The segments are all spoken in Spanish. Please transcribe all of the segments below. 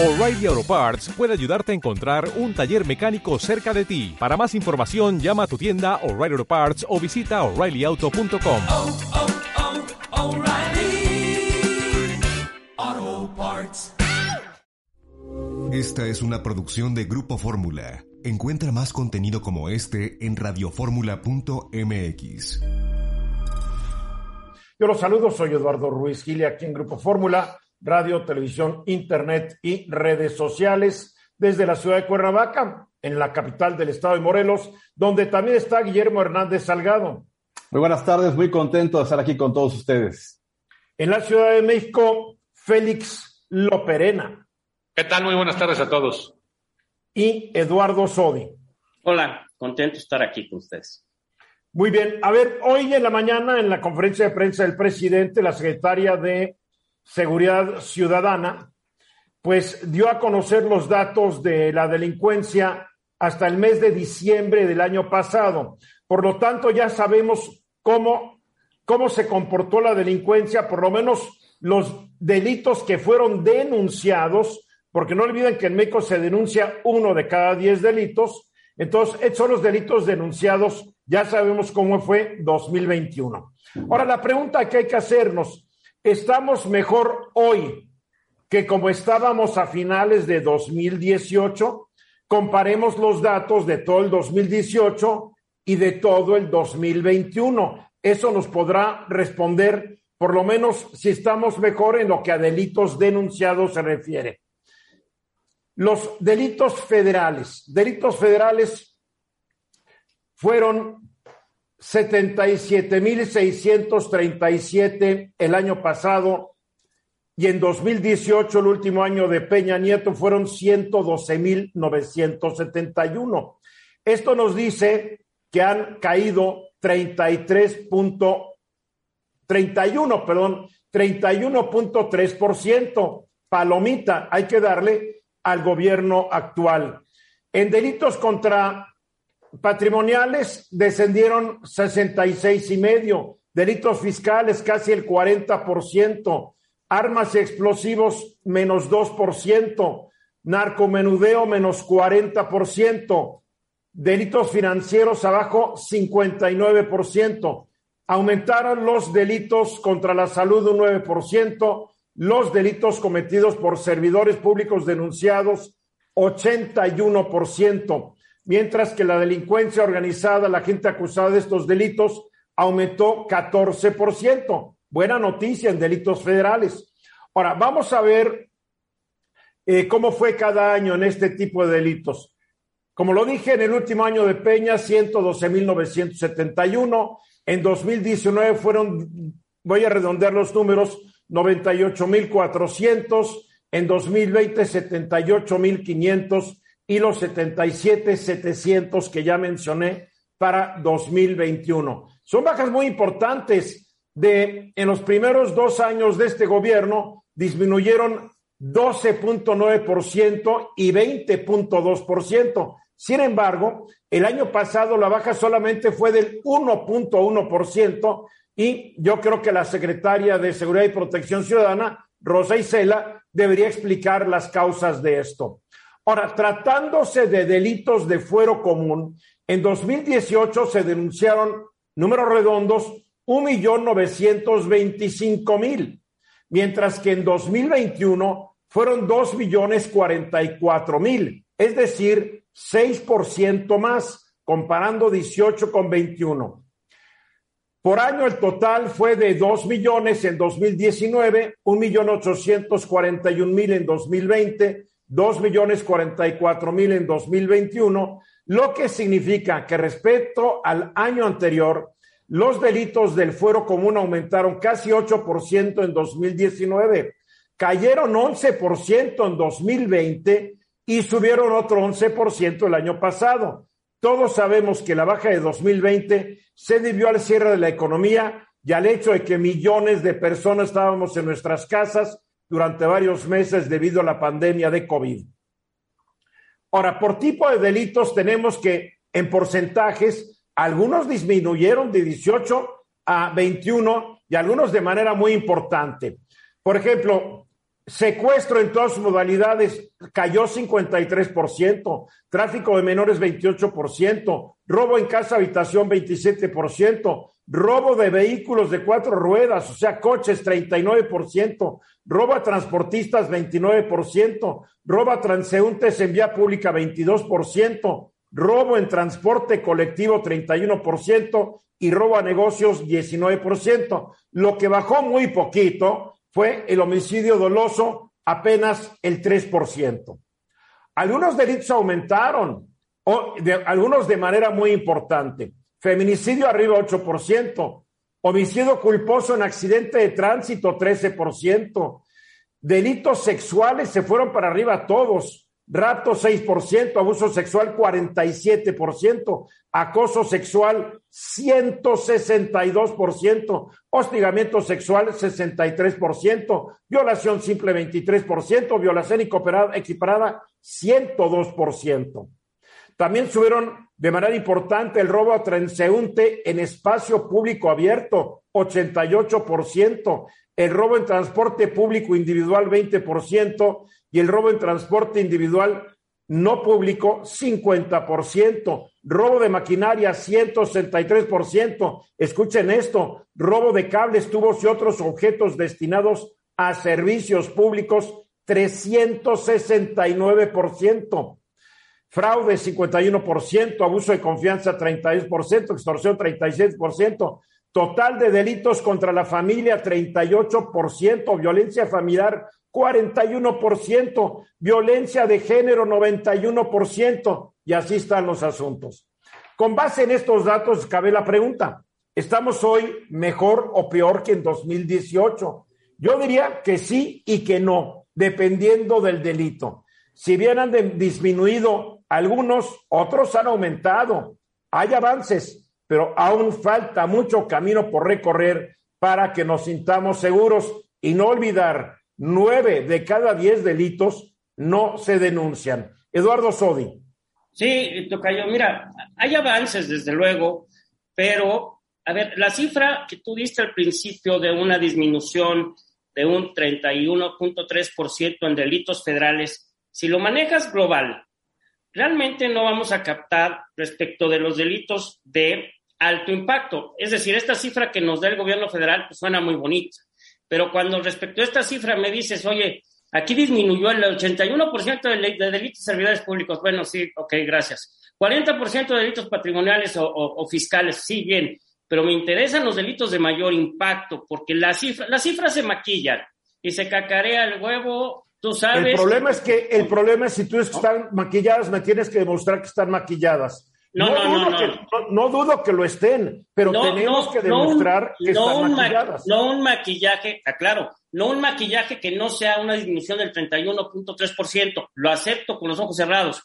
O'Reilly Auto Parts puede ayudarte a encontrar un taller mecánico cerca de ti. Para más información, llama a tu tienda O'Reilly Auto Parts o visita oreillyauto.com. oh, oh, Parts. Esta es una producción de Grupo Fórmula. Encuentra más contenido como este en radioformula.mx. Yo los saludo, soy Eduardo Ruiz Gili, aquí en Grupo Fórmula, radio, televisión, internet y redes sociales, desde la ciudad de Cuernavaca, en la capital del estado de Morelos, donde también está Guillermo Hernández Salgado. Muy buenas tardes, muy contento de estar aquí con todos ustedes. En la Ciudad de México, Félix Loperena ¿Qué tal? Muy buenas tardes a todos. y Eduardo Sodi. Hola, contento de estar aquí con ustedes. Muy bien, a ver, hoy en la mañana en la conferencia de prensa del presidente, la secretaria de Seguridad Ciudadana, pues dio a conocer los datos de la delincuencia hasta el mes de diciembre del año pasado. Por lo tanto, ya sabemos cómo, cómo se comportó la delincuencia, por lo menos los delitos que fueron denunciados, porque no olviden que en México se denuncia uno de cada diez delitos. Entonces, estos son los delitos denunciados, ya sabemos cómo fue 2021. Ahora, la pregunta que hay que hacernos, ¿estamos mejor hoy que como estábamos a finales de 2018? Comparemos los datos de todo el 2018 y de todo el 2021. Eso nos podrá responder, por lo menos, si estamos mejor en lo que a delitos denunciados se refiere. Los delitos federales. Delitos federales fueron 77.637 el año pasado y en 2018, el último año de Peña Nieto, fueron 112.971. Esto nos dice que han caído 33.31, perdón, 31.3%. Palomita, hay que darle al gobierno actual. En delitos contra patrimoniales descendieron 66 y medio, delitos fiscales casi el 40%, armas y explosivos menos 2%, narcomenudeo menos 40%, delitos financieros abajo 59%, aumentaron los delitos contra la salud un 9%, los delitos cometidos por servidores públicos denunciados 81%, mientras que la delincuencia organizada, la gente acusada de estos delitos, aumentó 14%. Buena noticia en delitos federales. Ahora, vamos a ver eh, cómo fue cada año en este tipo de delitos. Como lo dije, en el último año de Peña, 112.971. En 2019 fueron, voy a redondear los números, 98.400. En 2020, 78.500 y los 77.700 que ya mencioné para 2021. Son bajas muy importantes. De, en los primeros dos años de este gobierno disminuyeron 12.9% y 20.2%. Sin embargo, el año pasado la baja solamente fue del 1.1% y yo creo que la secretaria de Seguridad y Protección Ciudadana, Rosa Isela, debería explicar las causas de esto. Ahora, tratándose de delitos de fuero común, en 2018 se denunciaron números redondos 1.925.000, mientras que en 2021 fueron 2.044.000, es decir, 6% más, comparando 18 con 21. Por año el total fue de 2 millones en 2019, 1 millón 841 mil en 2020, 2 millones 44 mil en 2021, lo que significa que respecto al año anterior, los delitos del fuero común aumentaron casi 8% en 2019, cayeron 11% en 2020 y subieron otro 11% el año pasado. Todos sabemos que la baja de 2020 se debió al cierre de la economía y al hecho de que millones de personas estábamos en nuestras casas durante varios meses debido a la pandemia de COVID. Ahora, por tipo de delitos tenemos que en porcentajes algunos disminuyeron de 18 a 21 y algunos de manera muy importante. Por ejemplo, Secuestro en todas sus modalidades cayó 53%, tráfico de menores 28%, robo en casa habitación 27%, robo de vehículos de cuatro ruedas, o sea, coches 39%, robo a transportistas 29%, robo a transeúntes en vía pública 22%, robo en transporte colectivo 31% y robo a negocios 19%. Lo que bajó muy poquito fue el homicidio doloso, apenas el 3%. Algunos delitos aumentaron, o de, algunos de manera muy importante. Feminicidio arriba 8%, homicidio culposo en accidente de tránsito 13%, delitos sexuales se fueron para arriba todos, rapto 6%, abuso sexual 47%, acoso sexual 162%, hostigamiento sexual 63%, violación simple 23%, violación equiparada 102%. También subieron de manera importante el robo a transeúnte en espacio público abierto, 88%, el robo en transporte público individual, 20%, y el robo en transporte individual no público, 50%. Robo de maquinaria, 163%. Escuchen esto, robo de cables, tubos y otros objetos destinados a servicios públicos, 369%. Fraude, 51%. Abuso de confianza, 32%. Extorsión, 36%. Total de delitos contra la familia, 38%. Violencia familiar, 41%, violencia de género 91%, y así están los asuntos. Con base en estos datos, cabe la pregunta, ¿estamos hoy mejor o peor que en 2018? Yo diría que sí y que no, dependiendo del delito. Si bien han disminuido algunos, otros han aumentado. Hay avances, pero aún falta mucho camino por recorrer para que nos sintamos seguros y no olvidar nueve de cada diez delitos no se denuncian. Eduardo Sodi. Sí, Tocayo, mira, hay avances desde luego, pero, a ver, la cifra que tú diste al principio de una disminución de un 31.3% en delitos federales, si lo manejas global, realmente no vamos a captar respecto de los delitos de alto impacto. Es decir, esta cifra que nos da el gobierno federal pues, suena muy bonita pero cuando respecto a esta cifra me dices, oye, aquí disminuyó el 81% de, de delitos de servidores públicos, bueno, sí, ok, gracias. 40% de delitos patrimoniales o, fiscales, sí, bien, pero me interesan los delitos de mayor impacto, porque la cifra, las cifras se maquillan y se cacarea el huevo, tú sabes. El problema es que, el problema es si tú dices que están maquilladas, me tienes que demostrar que están maquilladas. No, no, no, no, dudo que lo estén, pero tenemos que demostrar que están maquilladas. No un maquillaje, aclaro, no un maquillaje que no sea una disminución del 31.3%, lo acepto con los ojos cerrados.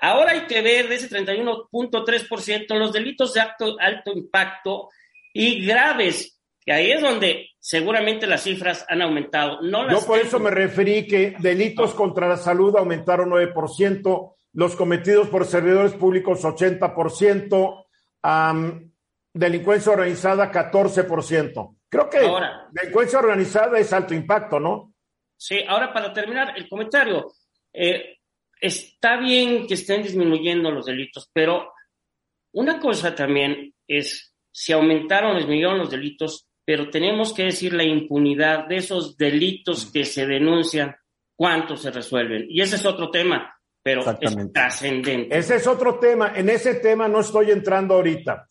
Ahora hay que ver de ese 31.3% los delitos de alto, alto impacto y graves, que ahí es donde seguramente las cifras han aumentado. No Yo por eso me referí que delitos contra la salud aumentaron 9%, los cometidos por servidores públicos 80%, delincuencia organizada 14%. Creo que ahora, delincuencia organizada es alto impacto, ¿no? Sí, ahora para terminar el comentario, eh, está bien que estén disminuyendo los delitos, pero una cosa también es, si aumentaron o disminuyeron los delitos, pero tenemos que decir la impunidad de esos delitos que se denuncian, cuántos se resuelven. Y ese es otro tema pero es trascendente. Ese es otro tema. En ese tema no estoy entrando ahorita.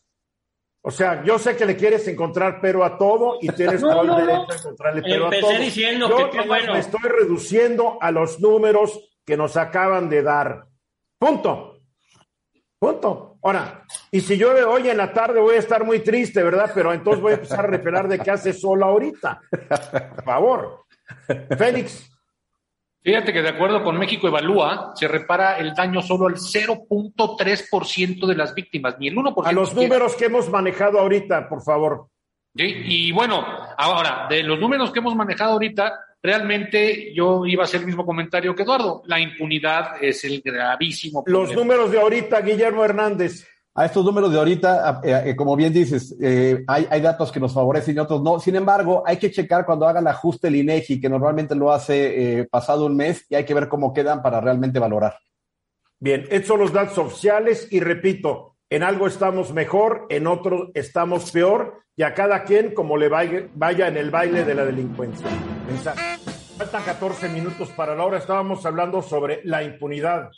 O sea, yo sé que le quieres encontrar pero a todo y tienes todo el derecho a encontrarle pero a todo. diciendo yo que bueno. me estoy reduciendo a los números que nos acaban de dar. Punto. Punto. Ahora, y si llueve hoy en la tarde voy a estar muy triste, ¿verdad? Pero entonces voy a empezar a repelar de que hace sol ahorita. Por favor. Félix. Fíjate que de acuerdo con México Evalúa, se repara el daño solo al 0.3% de las víctimas, ni el 1%. A los números que hemos manejado ahorita, por favor. Y bueno, ahora, de los números que hemos manejado ahorita, realmente yo iba a hacer el mismo comentario que Eduardo. La impunidad es el gravísimo problema. Los números de ahorita, Guillermo Hernández. A estos números de ahorita, eh, eh, como bien dices, eh, hay, hay, datos que nos favorecen y otros no. Sin embargo, hay que checar cuando haga el ajuste el INEGI, que normalmente lo hace pasado un mes, y hay que ver cómo quedan para realmente valorar. Bien, estos son los datos oficiales y repito, en algo estamos mejor, en otro estamos peor, y a cada quien como le vaya, vaya en el baile de la delincuencia. Faltan 14 minutos para la hora, estábamos hablando sobre la impunidad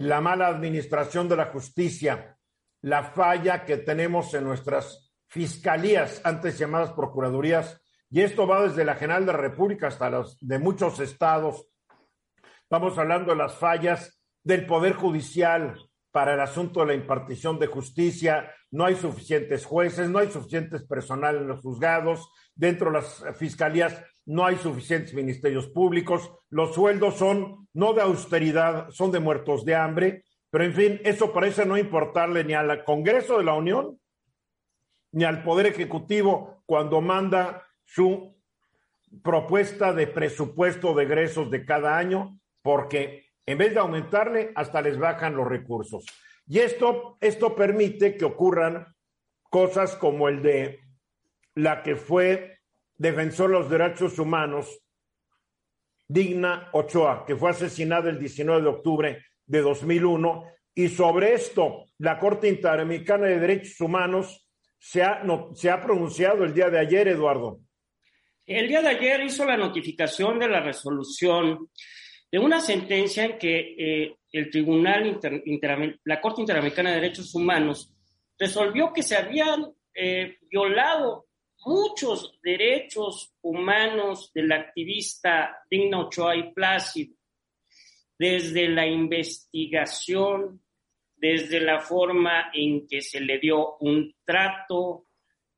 la mala administración de la justicia, la falla que tenemos en nuestras fiscalías, antes llamadas procuradurías, y esto va desde la General de la República hasta los de muchos estados. Estamos hablando de las fallas del Poder Judicial para el asunto de la impartición de justicia. No hay suficientes jueces, no hay suficientes personal en los juzgados, dentro de las fiscalías no hay suficientes ministerios públicos, los sueldos son no de austeridad, son de muertos de hambre, pero en fin, eso parece no importarle ni al Congreso de la Unión ni al Poder Ejecutivo cuando manda su propuesta de presupuesto de egresos de cada año, porque en vez de aumentarle, hasta les bajan los recursos. Y esto, esto permite que ocurran cosas como el de la que fue defensor de los derechos humanos, Digna Ochoa, que fue asesinada el 19 de octubre de 2001. Y sobre esto, la Corte Interamericana de Derechos Humanos se ha, se ha pronunciado el día de ayer, Eduardo. El día de ayer hizo la notificación de la resolución de una sentencia en que eh, el Tribunal, Inter, la Corte Interamericana de Derechos Humanos, resolvió que se habían eh, violado muchos derechos humanos del activista Digna Ochoa y Plácido, desde la investigación, desde la forma en que se le dio un trato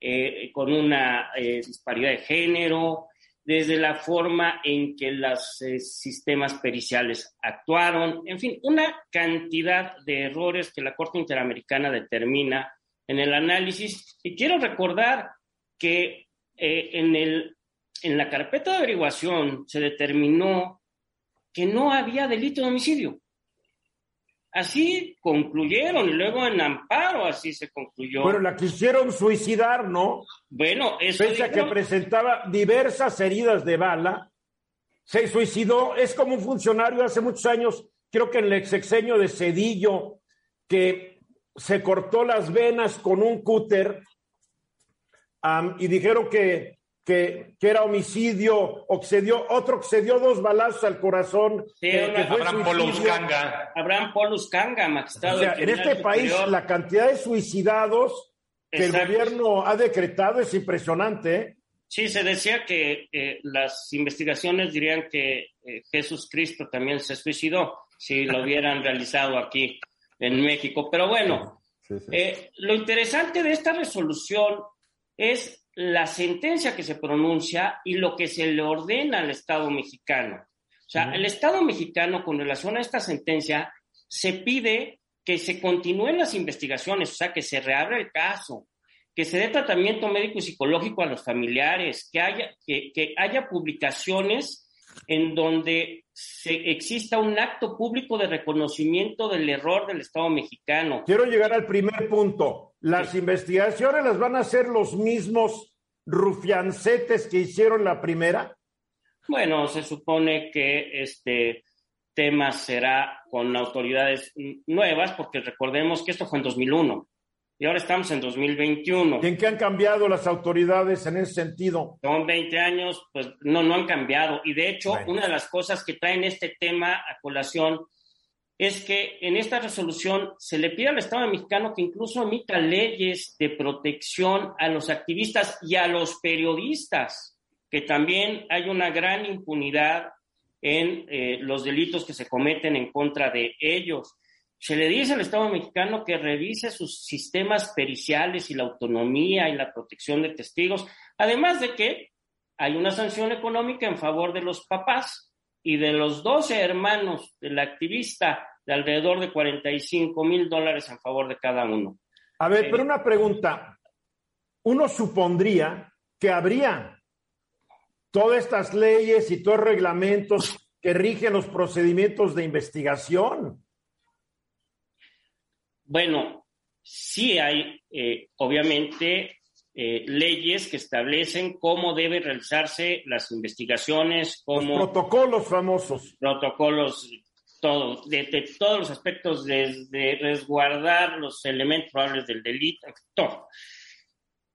eh, con una eh, disparidad de género, desde la forma en que los eh, sistemas periciales actuaron, en fin, una cantidad de errores que la Corte Interamericana determina en el análisis. Y quiero recordar que eh, en, el, en la carpeta de averiguación se determinó que no había delito de homicidio. Así concluyeron y luego en amparo así se concluyó. Bueno, la quisieron suicidar, ¿no? Bueno, eso. Pese a que presentaba diversas heridas de bala, se suicidó. Es como un funcionario hace muchos años, creo que en el sexenio de Cedillo, que se cortó las venas con un cúter y dijeron que, que, que, era homicidio, accedió, otro accedió dos balazos al corazón. Sí, eh, que fue Abraham Polus Kanga. Abraham Polus Kanga, magistrado. O sea, en este país la cantidad de suicidados que Exacto. el gobierno ha decretado es impresionante. ¿eh? Sí, se decía que eh, las investigaciones dirían que eh, Jesús Cristo también se suicidó si lo hubieran realizado aquí en México. Pero bueno, sí, sí. Eh, lo interesante de esta resolución es la sentencia que se pronuncia y lo que se le ordena al Estado mexicano. O sea, uh-huh. el Estado mexicano, con relación a esta sentencia, se pide que se continúen las investigaciones, o sea, que se reabra el caso, que se dé tratamiento médico y psicológico a los familiares, que haya, que, que haya publicaciones en donde se, exista un acto público de reconocimiento del error del Estado mexicano. Quiero llegar al primer punto. Las sí. investigaciones las van a hacer los mismos rufiancetes que hicieron la primera. Bueno, se supone que este tema será con autoridades nuevas, porque recordemos que esto fue en 2001 y ahora estamos en 2021. ¿Y en qué han cambiado las autoridades en ese sentido? Son 20 años, pues no, no han cambiado. Y de hecho, bueno. una de las cosas que traen este tema a colación es que en esta resolución se le pide al Estado mexicano que incluso emita leyes de protección a los activistas y a los periodistas, que también hay una gran impunidad en eh, los delitos que se cometen en contra de ellos. Se le dice al Estado mexicano que revise sus sistemas periciales y la autonomía y la protección de testigos, además de que hay una sanción económica en favor de los papás y de los 12 hermanos del activista de alrededor de 45 mil dólares en favor de cada uno. A ver, eh, pero una pregunta. Uno supondría que habría todas estas leyes y todos los reglamentos que rigen los procedimientos de investigación. bueno, sí hay, eh, obviamente, eh, leyes que establecen cómo deben realizarse las investigaciones, cómo... Los protocolos famosos. Protocolos, todo, de, de todos los aspectos, desde resguardar los elementos probables del delito, todo.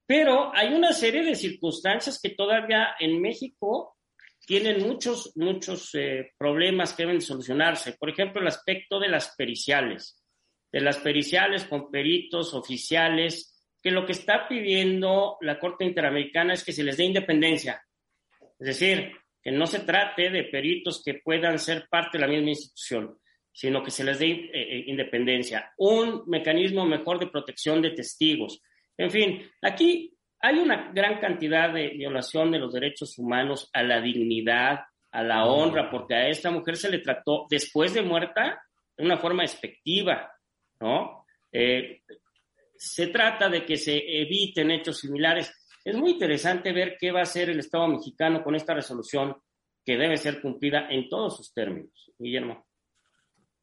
Pero hay una serie de circunstancias que todavía en México tienen muchos, muchos eh, problemas que deben solucionarse. Por ejemplo, el aspecto de las periciales, de las periciales con peritos oficiales, que lo que está pidiendo la Corte Interamericana es que se les dé independencia. Es decir, que no se trate de peritos que puedan ser parte de la misma institución, sino que se les dé eh, eh, independencia. Un mecanismo mejor de protección de testigos. En fin, aquí hay una gran cantidad de violación de los derechos humanos a la dignidad, a la honra, porque a esta mujer se le trató después de muerta de una forma expectiva, ¿no? Eh, se trata de que se eviten hechos similares. Es muy interesante ver qué va a hacer el Estado mexicano con esta resolución que debe ser cumplida en todos sus términos. Guillermo.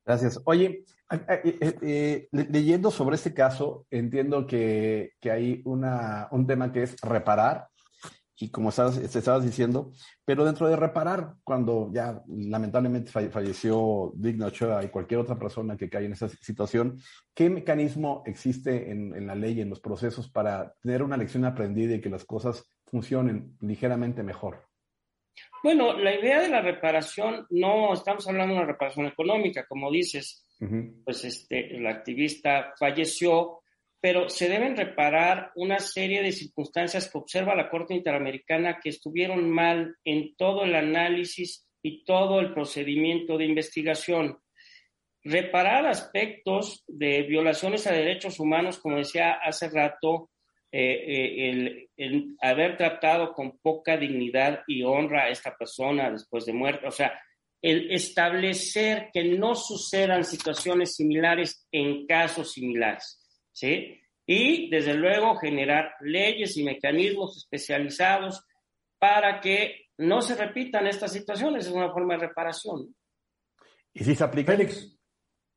Gracias. Oye, eh, eh, leyendo sobre este caso, entiendo que, que hay una, un tema que es reparar, y como estabas, estabas diciendo, pero dentro de reparar, cuando ya lamentablemente falleció Digno Ochoa y cualquier otra persona que cae en esa situación, ¿qué mecanismo existe en, en la ley, en los procesos para tener una lección aprendida y que las cosas funcionen ligeramente mejor? Bueno, la idea de la reparación, no estamos hablando de una reparación económica, como dices, pues este, el activista falleció, pero se deben reparar una serie de circunstancias que observa la Corte Interamericana que estuvieron mal en todo el análisis y todo el procedimiento de investigación. Reparar aspectos de violaciones a derechos humanos, como decía hace rato, eh, el, el, haber tratado con poca dignidad y honra a esta persona después de muerte, o sea, el establecer que no sucedan situaciones similares en casos similares, ¿sí? Y, desde luego, generar leyes y mecanismos especializados para que no se repitan estas situaciones. Es una forma de reparación. ¿Y si se aplica? Félix.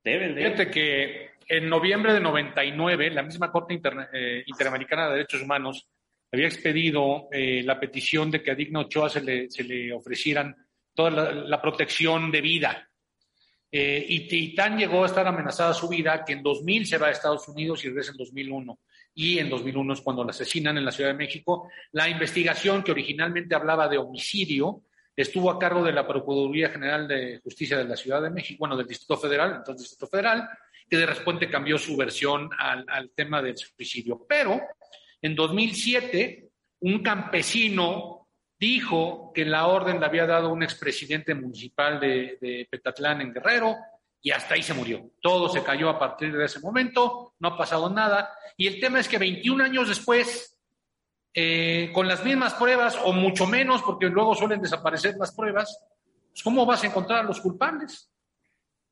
Deben de. Fíjate que en noviembre de 99, la misma Corte Inter eh, Interamericana de Derechos Humanos había expedido eh, la petición de que a Digno Ochoa se le, se le ofrecieran toda la, la protección de vida. Eh, y, y, tan llegó a estar amenazada su vida que en 2000 se va a Estados Unidos y regresa en 2001. Y en 2001 es cuando la asesinan en la Ciudad de México. La investigación que originalmente hablaba de homicidio estuvo a cargo de la Procuraduría General de Justicia de la Ciudad de México, bueno, del Distrito Federal, entonces Distrito Federal, que de repente cambió su versión al, al tema del suicidio. Pero en 2007, un campesino dijo que la orden le había dado un expresidente municipal de, de, Petatlán en Guerrero y hasta ahí se murió. Todo se cayó a partir de ese momento, no ha pasado nada. Y el tema es que 21 años después, eh, con las mismas pruebas o mucho menos, porque luego suelen desaparecer las pruebas, pues ¿cómo vas a encontrar a los culpables?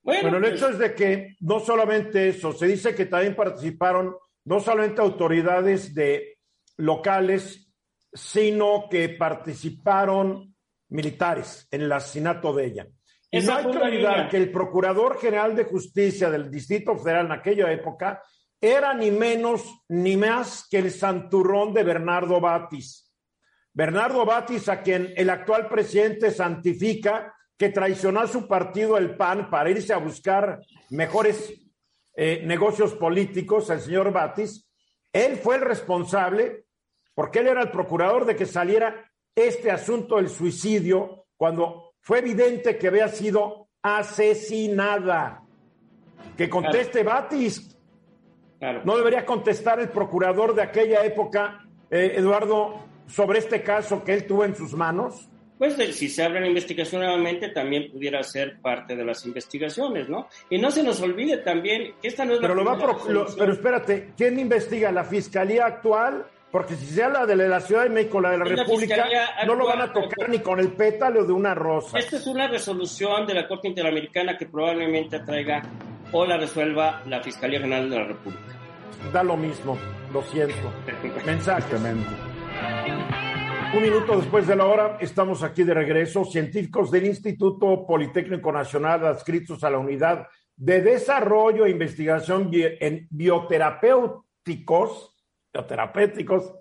Bueno, bueno, el hecho es de que no solamente eso, se dice que también participaron no solamente autoridades de locales, sino que participaron militares en el asesinato de ella. Y no hay que olvidar que el Procurador General de Justicia del Distrito Federal en aquella época era ni menos ni más que el santurrón de Bernardo Batis. Bernardo Batis, a quien el actual presidente santifica que traicionó a su partido, el PAN, para irse a buscar mejores eh, negocios políticos, el señor Batis, él fue el responsable, porque él era el procurador de que saliera este asunto del suicidio cuando fue evidente que había sido asesinada. Que conteste claro. Batis. Claro. No debería contestar el procurador de aquella época, eh, Eduardo, sobre este caso que él tuvo en sus manos pues si se abre la investigación nuevamente también pudiera ser parte de las investigaciones, ¿no? Y no se nos olvide también que esta no es pero la lo va pro, lo, Pero espérate, ¿quién investiga? ¿La Fiscalía actual? Porque si se habla de la Ciudad de México, la de la República, la no lo van a tocar ni con el pétalo de una rosa. Esta es una resolución de la Corte Interamericana que probablemente atraiga o la resuelva la Fiscalía General de la República. Da lo mismo, lo siento. Mensaje. Un minuto después de la hora, estamos aquí de regreso. Científicos del Instituto Politécnico Nacional adscritos a la Unidad de Desarrollo e Investigación en Bioterapéuticos, bioterapéuticos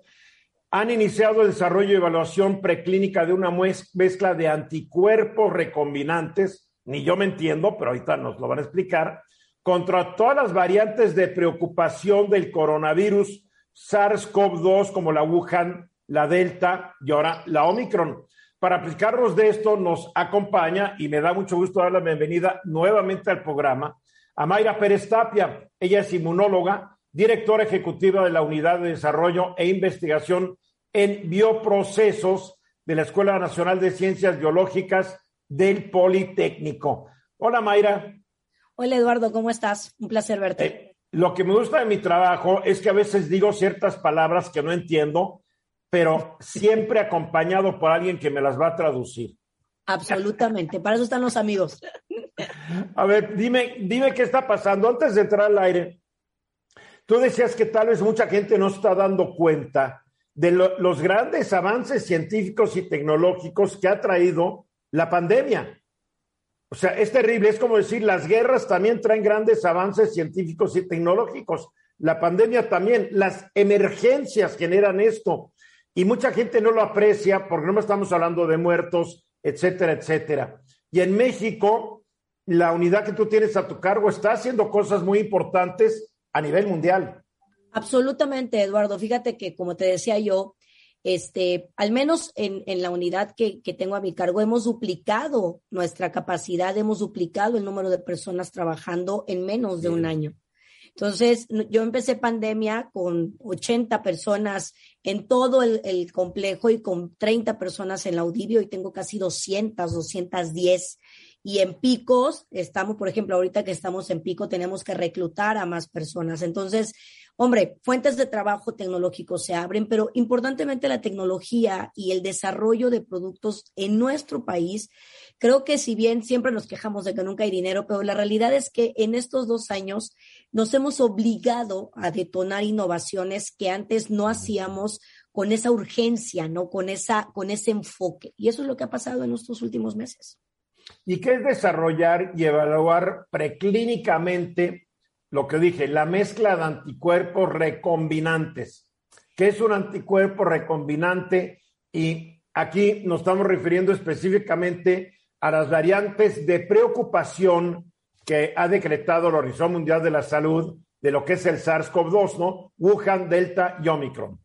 han iniciado el desarrollo y evaluación preclínica de una mezcla de anticuerpos recombinantes, ni yo me entiendo, pero ahorita nos lo van a explicar, contra todas las variantes de preocupación del coronavirus SARS-CoV-2 como la Wuhan, la Delta y ahora la Omicron. Para aplicarnos de esto nos acompaña y me da mucho gusto dar la bienvenida nuevamente al programa a Mayra Pérez Tapia. Ella es inmunóloga, directora ejecutiva de la Unidad de Desarrollo e Investigación en Bioprocesos de la Escuela Nacional de Ciencias Biológicas del Politécnico. Hola Mayra. Hola Eduardo, ¿cómo estás? Un placer verte. Eh, lo que me gusta de mi trabajo es que a veces digo ciertas palabras que no entiendo pero siempre acompañado por alguien que me las va a traducir. Absolutamente, para eso están los amigos. A ver, dime, dime qué está pasando. Antes de entrar al aire, tú decías que tal vez mucha gente no está dando cuenta de los grandes avances científicos y tecnológicos que ha traído la pandemia. O sea, es terrible, es como decir, las guerras también traen grandes avances científicos y tecnológicos. La pandemia también, las emergencias generan esto y mucha gente no lo aprecia porque no estamos hablando de muertos, etcétera, etcétera. Y en México, la unidad que tú tienes a tu cargo está haciendo cosas muy importantes a nivel mundial. Absolutamente, Eduardo. Fíjate que, como te decía yo, este, al menos en, en la unidad que, que, tengo a mi cargo, hemos duplicado nuestra capacidad, hemos duplicado el número de personas trabajando en menos de un año. Entonces, yo empecé pandemia con 80 personas en todo el, el, complejo y con 30 personas en la Audibio y tengo casi 200, 210. Y en picos, estamos, por ejemplo, ahorita que estamos en pico, tenemos que reclutar a más personas. Entonces, hombre, fuentes de trabajo tecnológicos se abren, pero importantemente la tecnología y el desarrollo de productos en nuestro país Creo que si bien siempre nos quejamos de que nunca hay dinero, pero la realidad es que en estos dos años nos hemos obligado a detonar innovaciones que antes no hacíamos con esa urgencia, ¿no? Con, esa, con ese enfoque. Y eso es lo que ha pasado en estos últimos meses. ¿Y qué es desarrollar y evaluar preclínicamente lo que dije, la mezcla de anticuerpos recombinantes? ¿Qué es un anticuerpo recombinante? Y aquí nos estamos refiriendo específicamente a las variantes de preocupación que ha decretado la Organización Mundial de la Salud de lo que es el SARS-CoV-2, ¿no? Wuhan, Delta y Omicron.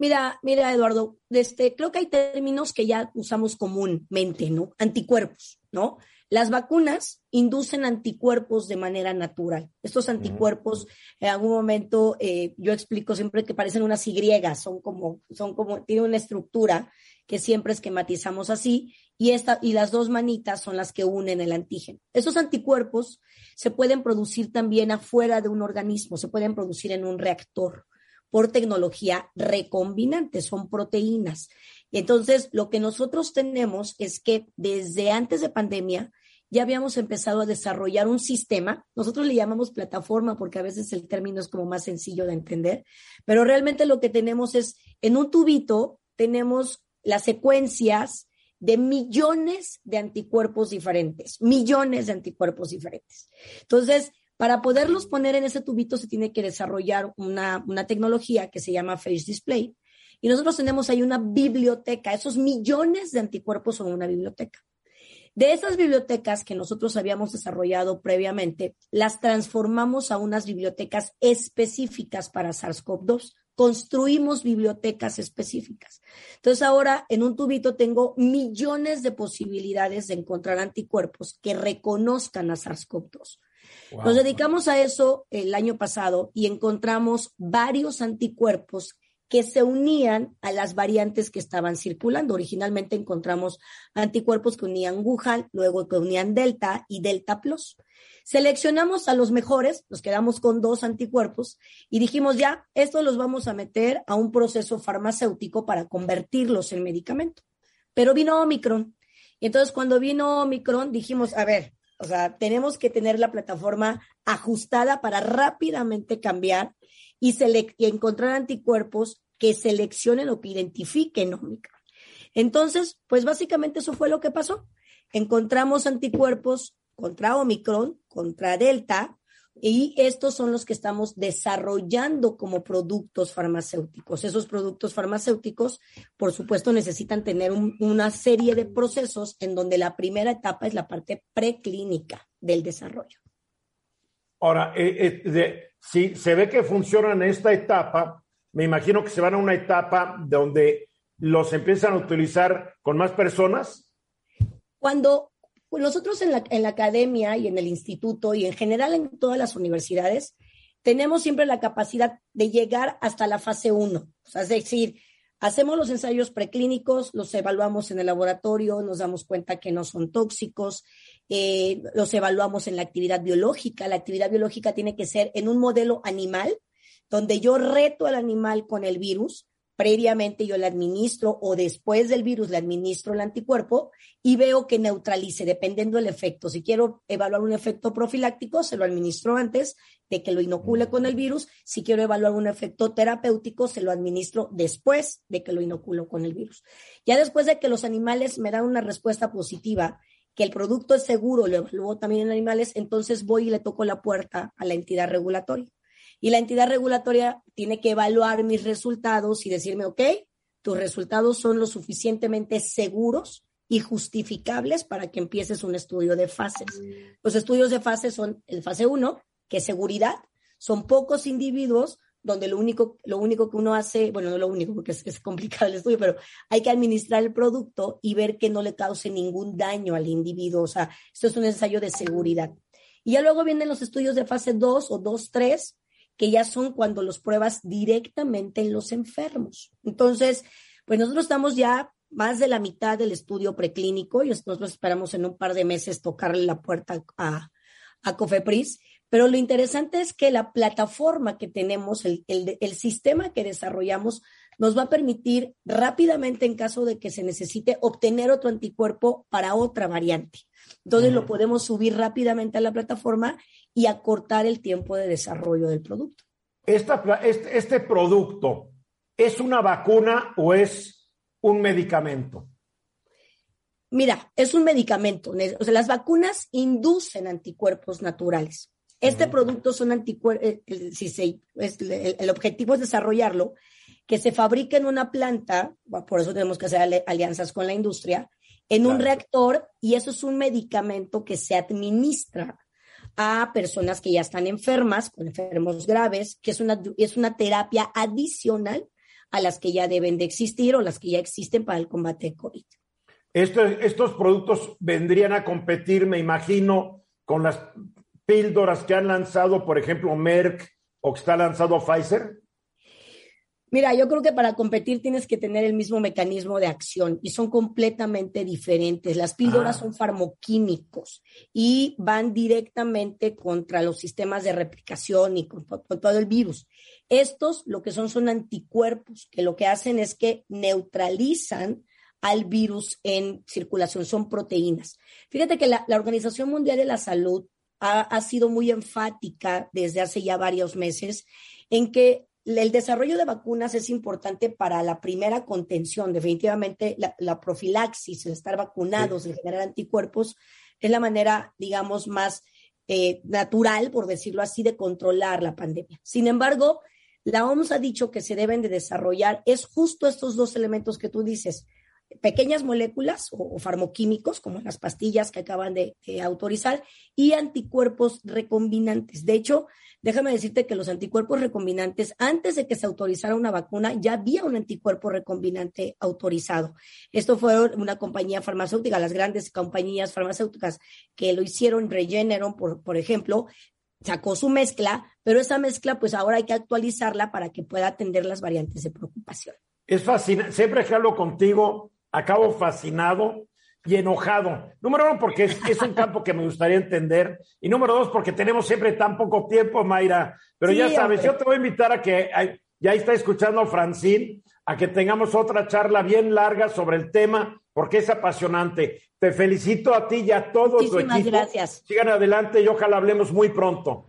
Mira, mira, Eduardo, este, creo que hay términos que ya usamos comúnmente, ¿no? Anticuerpos, ¿no? Las vacunas inducen anticuerpos de manera natural. Estos anticuerpos, en algún momento, eh, yo explico siempre que parecen unas Y, son como, son como, tienen una estructura que siempre esquematizamos así, y, esta, y las dos manitas son las que unen el antígeno. Esos anticuerpos se pueden producir también afuera de un organismo, se pueden producir en un reactor por tecnología recombinante, son proteínas. Y entonces, lo que nosotros tenemos es que desde antes de pandemia ya habíamos empezado a desarrollar un sistema, nosotros le llamamos plataforma porque a veces el término es como más sencillo de entender, pero realmente lo que tenemos es, en un tubito tenemos las secuencias de millones de anticuerpos diferentes, millones de anticuerpos diferentes. Entonces, para poderlos poner en ese tubito se tiene que desarrollar una, una tecnología que se llama Face Display. Y nosotros tenemos ahí una biblioteca, esos millones de anticuerpos son una biblioteca. De esas bibliotecas que nosotros habíamos desarrollado previamente, las transformamos a unas bibliotecas específicas para SARS-CoV-2 construimos bibliotecas específicas. Entonces ahora en un tubito tengo millones de posibilidades de encontrar anticuerpos que reconozcan a SARS-CoV-2. Nos dedicamos a eso el año pasado y encontramos varios anticuerpos que se unían a las variantes que estaban circulando. Originalmente encontramos anticuerpos que unían Wuhan, luego que unían Delta y Delta Plus. Seleccionamos a los mejores, nos quedamos con dos anticuerpos y dijimos ya, estos los vamos a meter a un proceso farmacéutico para convertirlos en medicamento. Pero vino Omicron. Y entonces cuando vino Omicron dijimos, a ver, o sea, tenemos que tener la plataforma ajustada para rápidamente cambiar y, y encontrar anticuerpos que seleccionen o que identifiquen Omicron. Entonces, pues básicamente eso fue lo que pasó. Encontramos anticuerpos contra Omicron, contra Delta, y estos son los que estamos desarrollando como productos farmacéuticos. Esos productos farmacéuticos, por supuesto, necesitan tener un- una serie de procesos en donde la primera etapa es la parte preclínica del desarrollo. Ahora, eh, eh, de- si se ve que funciona en esta etapa, me imagino que se van a una etapa donde los empiezan a utilizar con más personas. Cuando pues, nosotros en la, academia y en el instituto y en general en todas las universidades, tenemos siempre la capacidad de llegar hasta la fase 1. O sea, es decir, hacemos los ensayos preclínicos, los evaluamos en el laboratorio, nos damos cuenta que no son tóxicos, eh, los evaluamos en la actividad biológica. La actividad biológica tiene que ser en un modelo animal, donde yo reto al animal con el virus, previamente yo le administro o después del virus le administro el anticuerpo y veo que neutralice, dependiendo del efecto. Si quiero evaluar un efecto profiláctico, se lo administro antes de que lo inocule con el virus. Si quiero evaluar un efecto terapéutico, se lo administro después de que lo inoculo con el virus. Ya después de que los animales me dan una respuesta positiva, que el producto es seguro, lo evalúo también en animales, entonces voy y le toco la puerta a la entidad regulatoria. Y la entidad regulatoria tiene que evaluar mis resultados y decirme, ok, tus resultados son lo suficientemente seguros y justificables para que empieces un estudio de fases. Los estudios de fases son el fase 1, que es seguridad. Son pocos individuos donde lo único, lo único que uno hace, bueno, no lo único porque es, complicado el estudio, pero hay que administrar el producto y ver que no le cause ningún daño al individuo. O sea, esto es un ensayo de seguridad. Y ya luego vienen los estudios de fase 2 o 2, 3, que ya son cuando los pruebas directamente en los enfermos. Entonces, pues nosotros estamos ya más de la mitad del estudio preclínico y nosotros esperamos en un par de meses tocarle la puerta a, a Cofepris. Pero lo interesante es que la plataforma que tenemos, el, el, el, sistema que desarrollamos, nos va a permitir rápidamente, en caso de que se necesite, obtener otro anticuerpo para otra variante. Entonces, uh -huh. lo podemos subir rápidamente a la plataforma y acortar el tiempo de desarrollo del producto. Esta, este, este, producto es una vacuna o es un medicamento? Mira, es un medicamento. O sea, las vacunas inducen anticuerpos naturales. Este uh -huh. producto son anticuerpos, eh, es, el, el, objetivo es desarrollarlo, que se fabrique en una planta, por eso tenemos que hacer alianzas con la industria, en claro. un reactor, y eso es un medicamento que se administra a personas que ya están enfermas, con enfermos graves, que es una, es una terapia adicional a las que ya deben de existir o las que ya existen para el combate de COVID. Esto, estos productos vendrían a competir, me imagino, con las píldoras que han lanzado, por ejemplo, Merck o que está lanzado Pfizer. Mira, yo creo que para competir tienes que tener el mismo mecanismo de acción y son completamente diferentes. Las píldoras ah. son farmoquímicos y van directamente contra los sistemas de replicación y con, con, todo el virus. Estos lo que son son anticuerpos que lo que hacen es que neutralizan al virus en circulación, son proteínas. Fíjate que la, la Organización Mundial de la Salud ha, ha sido muy enfática desde hace ya varios meses en que el desarrollo de vacunas es importante para la primera contención. Definitivamente la, la profilaxis, el estar vacunados, sí. el generar anticuerpos, es la manera, digamos, más eh, natural, por decirlo así, de controlar la pandemia. Sin embargo, la OMS ha dicho que se deben de desarrollar es justo estos dos elementos que tú dices, pequeñas moléculas o, farmoquímicos, como las pastillas que acaban de, de, autorizar, y anticuerpos recombinantes. De hecho, déjame decirte que los anticuerpos recombinantes, antes de que se autorizara una vacuna, ya había un anticuerpo recombinante autorizado. Esto fue una compañía farmacéutica, las grandes compañías farmacéuticas que lo hicieron, Regeneron, por, por ejemplo, sacó su mezcla, pero esa mezcla, pues ahora hay que actualizarla para que pueda atender las variantes de preocupación. Es fascinante, siempre que hablo contigo, acabo fascinado y enojado. Número uno, porque es, es, un campo que me gustaría entender. Y número dos, porque tenemos siempre tan poco tiempo, Mayra. Pero sí, ya sabes, hombre. yo te voy a invitar a que, ya está escuchando a Francine, a que tengamos otra charla bien larga sobre el tema, porque es apasionante. Te felicito a ti y a todo Muchísimas tu equipo. gracias. Sigan adelante y ojalá hablemos muy pronto.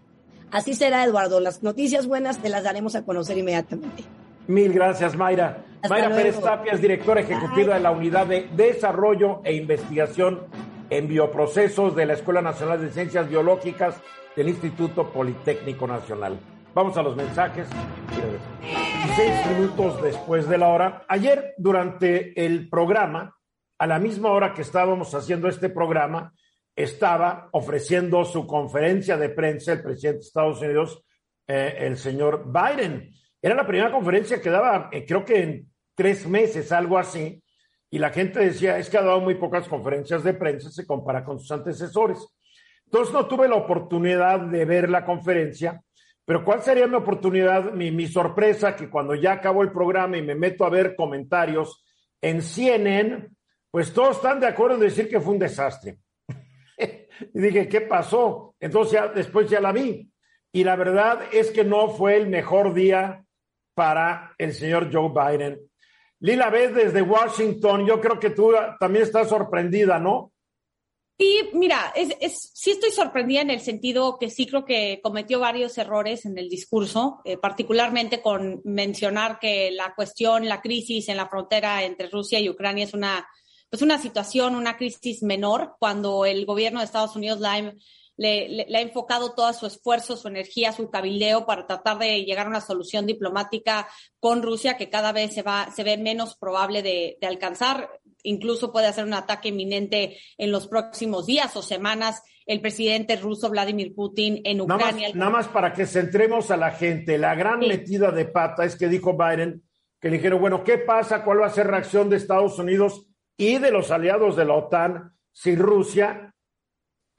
Así será, Eduardo. Las noticias buenas te las daremos a conocer inmediatamente. Mil gracias, Mayra. Hasta Mayra luego. Pérez Tapias, directora ejecutiva Ay. de la Unidad de Desarrollo e Investigación en bioprocesos de la Escuela Nacional de Ciencias Biológicas del Instituto Politécnico Nacional. Vamos a los mensajes. Seis minutos después de la hora. Ayer, durante el programa, a la misma hora que estábamos haciendo este programa, estaba ofreciendo su conferencia de prensa el presidente de Estados Unidos, eh, el señor Biden. Era la primera conferencia que daba, eh, creo que en tres meses, algo así, y la gente decía, es que ha dado muy pocas conferencias de prensa, se compara con sus antecesores. Entonces no tuve la oportunidad de ver la conferencia, pero ¿cuál sería mi oportunidad, mi, mi sorpresa, que cuando ya acabó el programa y me meto a ver comentarios en CNN, pues todos están de acuerdo en decir que fue un desastre. y dije, ¿qué pasó? Entonces ya, después ya la vi. Y la verdad es que no fue el mejor día para el señor Joe Biden. Lila Vez desde Washington, yo creo que tú también estás sorprendida, ¿no? Sí, mira, es, es, sí estoy sorprendida en el sentido que sí creo que cometió varios errores en el discurso, eh, particularmente con mencionar que la cuestión, la crisis en la frontera entre Rusia y Ucrania es una, pues una situación, una crisis menor, cuando el gobierno de Estados Unidos la ha le, le, le, ha enfocado todo su esfuerzo, su energía, su cabildeo para tratar de llegar a una solución diplomática con Rusia que cada vez se va, se ve menos probable de, de alcanzar. Incluso puede hacer un ataque inminente en los próximos días o semanas el presidente ruso Vladimir Putin en Ucrania. Nada más, nada más para que centremos a la gente, la gran sí. metida de pata es que dijo Biden que le dijeron, bueno, ¿qué pasa? ¿Cuál va a ser la reacción de Estados Unidos y de los aliados de la OTAN si Rusia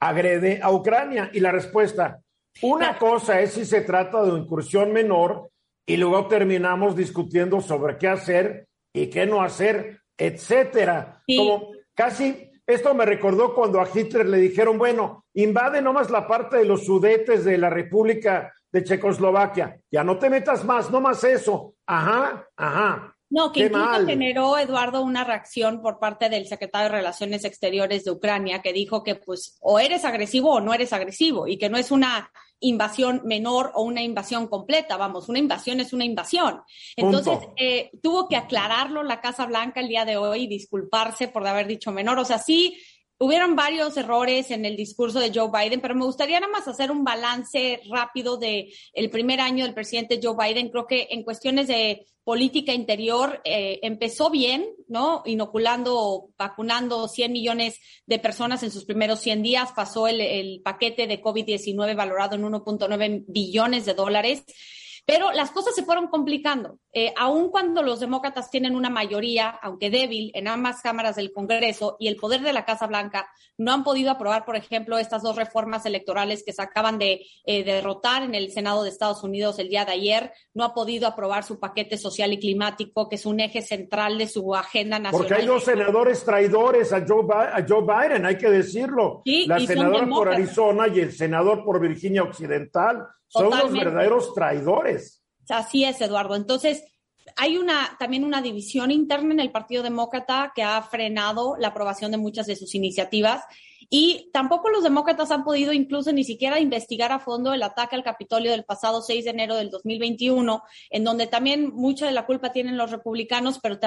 agrede a Ucrania? Y la respuesta, una cosa es si se trata de una incursión menor y luego terminamos discutiendo sobre qué hacer y qué no hacer, etcétera. Sí. Como casi esto me recordó cuando a Hitler le dijeron, bueno, invade nomás la parte de los sudetes de la República de Checoslovaquia. Ya no te metas más, no más eso. Ajá, ajá. No, que Qué incluso mal. generó, Eduardo, una reacción por parte del secretario de Relaciones Exteriores de Ucrania que dijo que pues o eres agresivo o no eres agresivo y que no es una invasión menor o una invasión completa, vamos, una invasión es una invasión. Entonces, eh, tuvo que aclararlo la Casa Blanca el día de hoy y disculparse por haber dicho menor. O sea, sí, hubieron varios errores en el discurso de Joe Biden, pero me gustaría nada más hacer un balance rápido de el primer año del presidente Joe Biden. Creo que en cuestiones de política interior eh, empezó bien, ¿no? Inoculando, vacunando 100 millones de personas en sus primeros 100 días. Pasó el, el paquete de COVID-19 valorado en 1.9 billones de dólares. Pero las cosas se fueron complicando. Eh, aun cuando los demócratas tienen una mayoría, aunque débil, en ambas cámaras del Congreso y el poder de la Casa Blanca, no han podido aprobar, por ejemplo, estas dos reformas electorales que se acaban de eh, derrotar en el Senado de Estados Unidos el día de ayer. No ha podido aprobar su paquete social y climático, que es un eje central de su agenda nacional. Porque hay dos senadores traidores a Joe, a Joe Biden, hay que decirlo. Sí, la senadora por Arizona y el senador por Virginia Occidental son los verdaderos traidores. Así es, Eduardo. Entonces, hay una también una división interna en el Partido Demócrata que ha frenado la aprobación de muchas de sus iniciativas y tampoco los demócratas han podido incluso ni siquiera investigar a fondo el ataque al Capitolio del pasado 6 de enero del 2021, en donde también mucha de la culpa tienen los republicanos, pero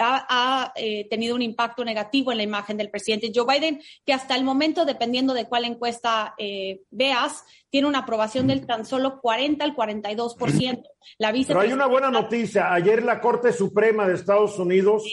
ha, ha eh, tenido un impacto negativo en la imagen del presidente Joe Biden, que hasta el momento, dependiendo de cuál encuesta eh, veas, tiene una aprobación del tan solo 40 al 42%. La Pero hay una buena noticia. Ayer la Corte Suprema de Estados Unidos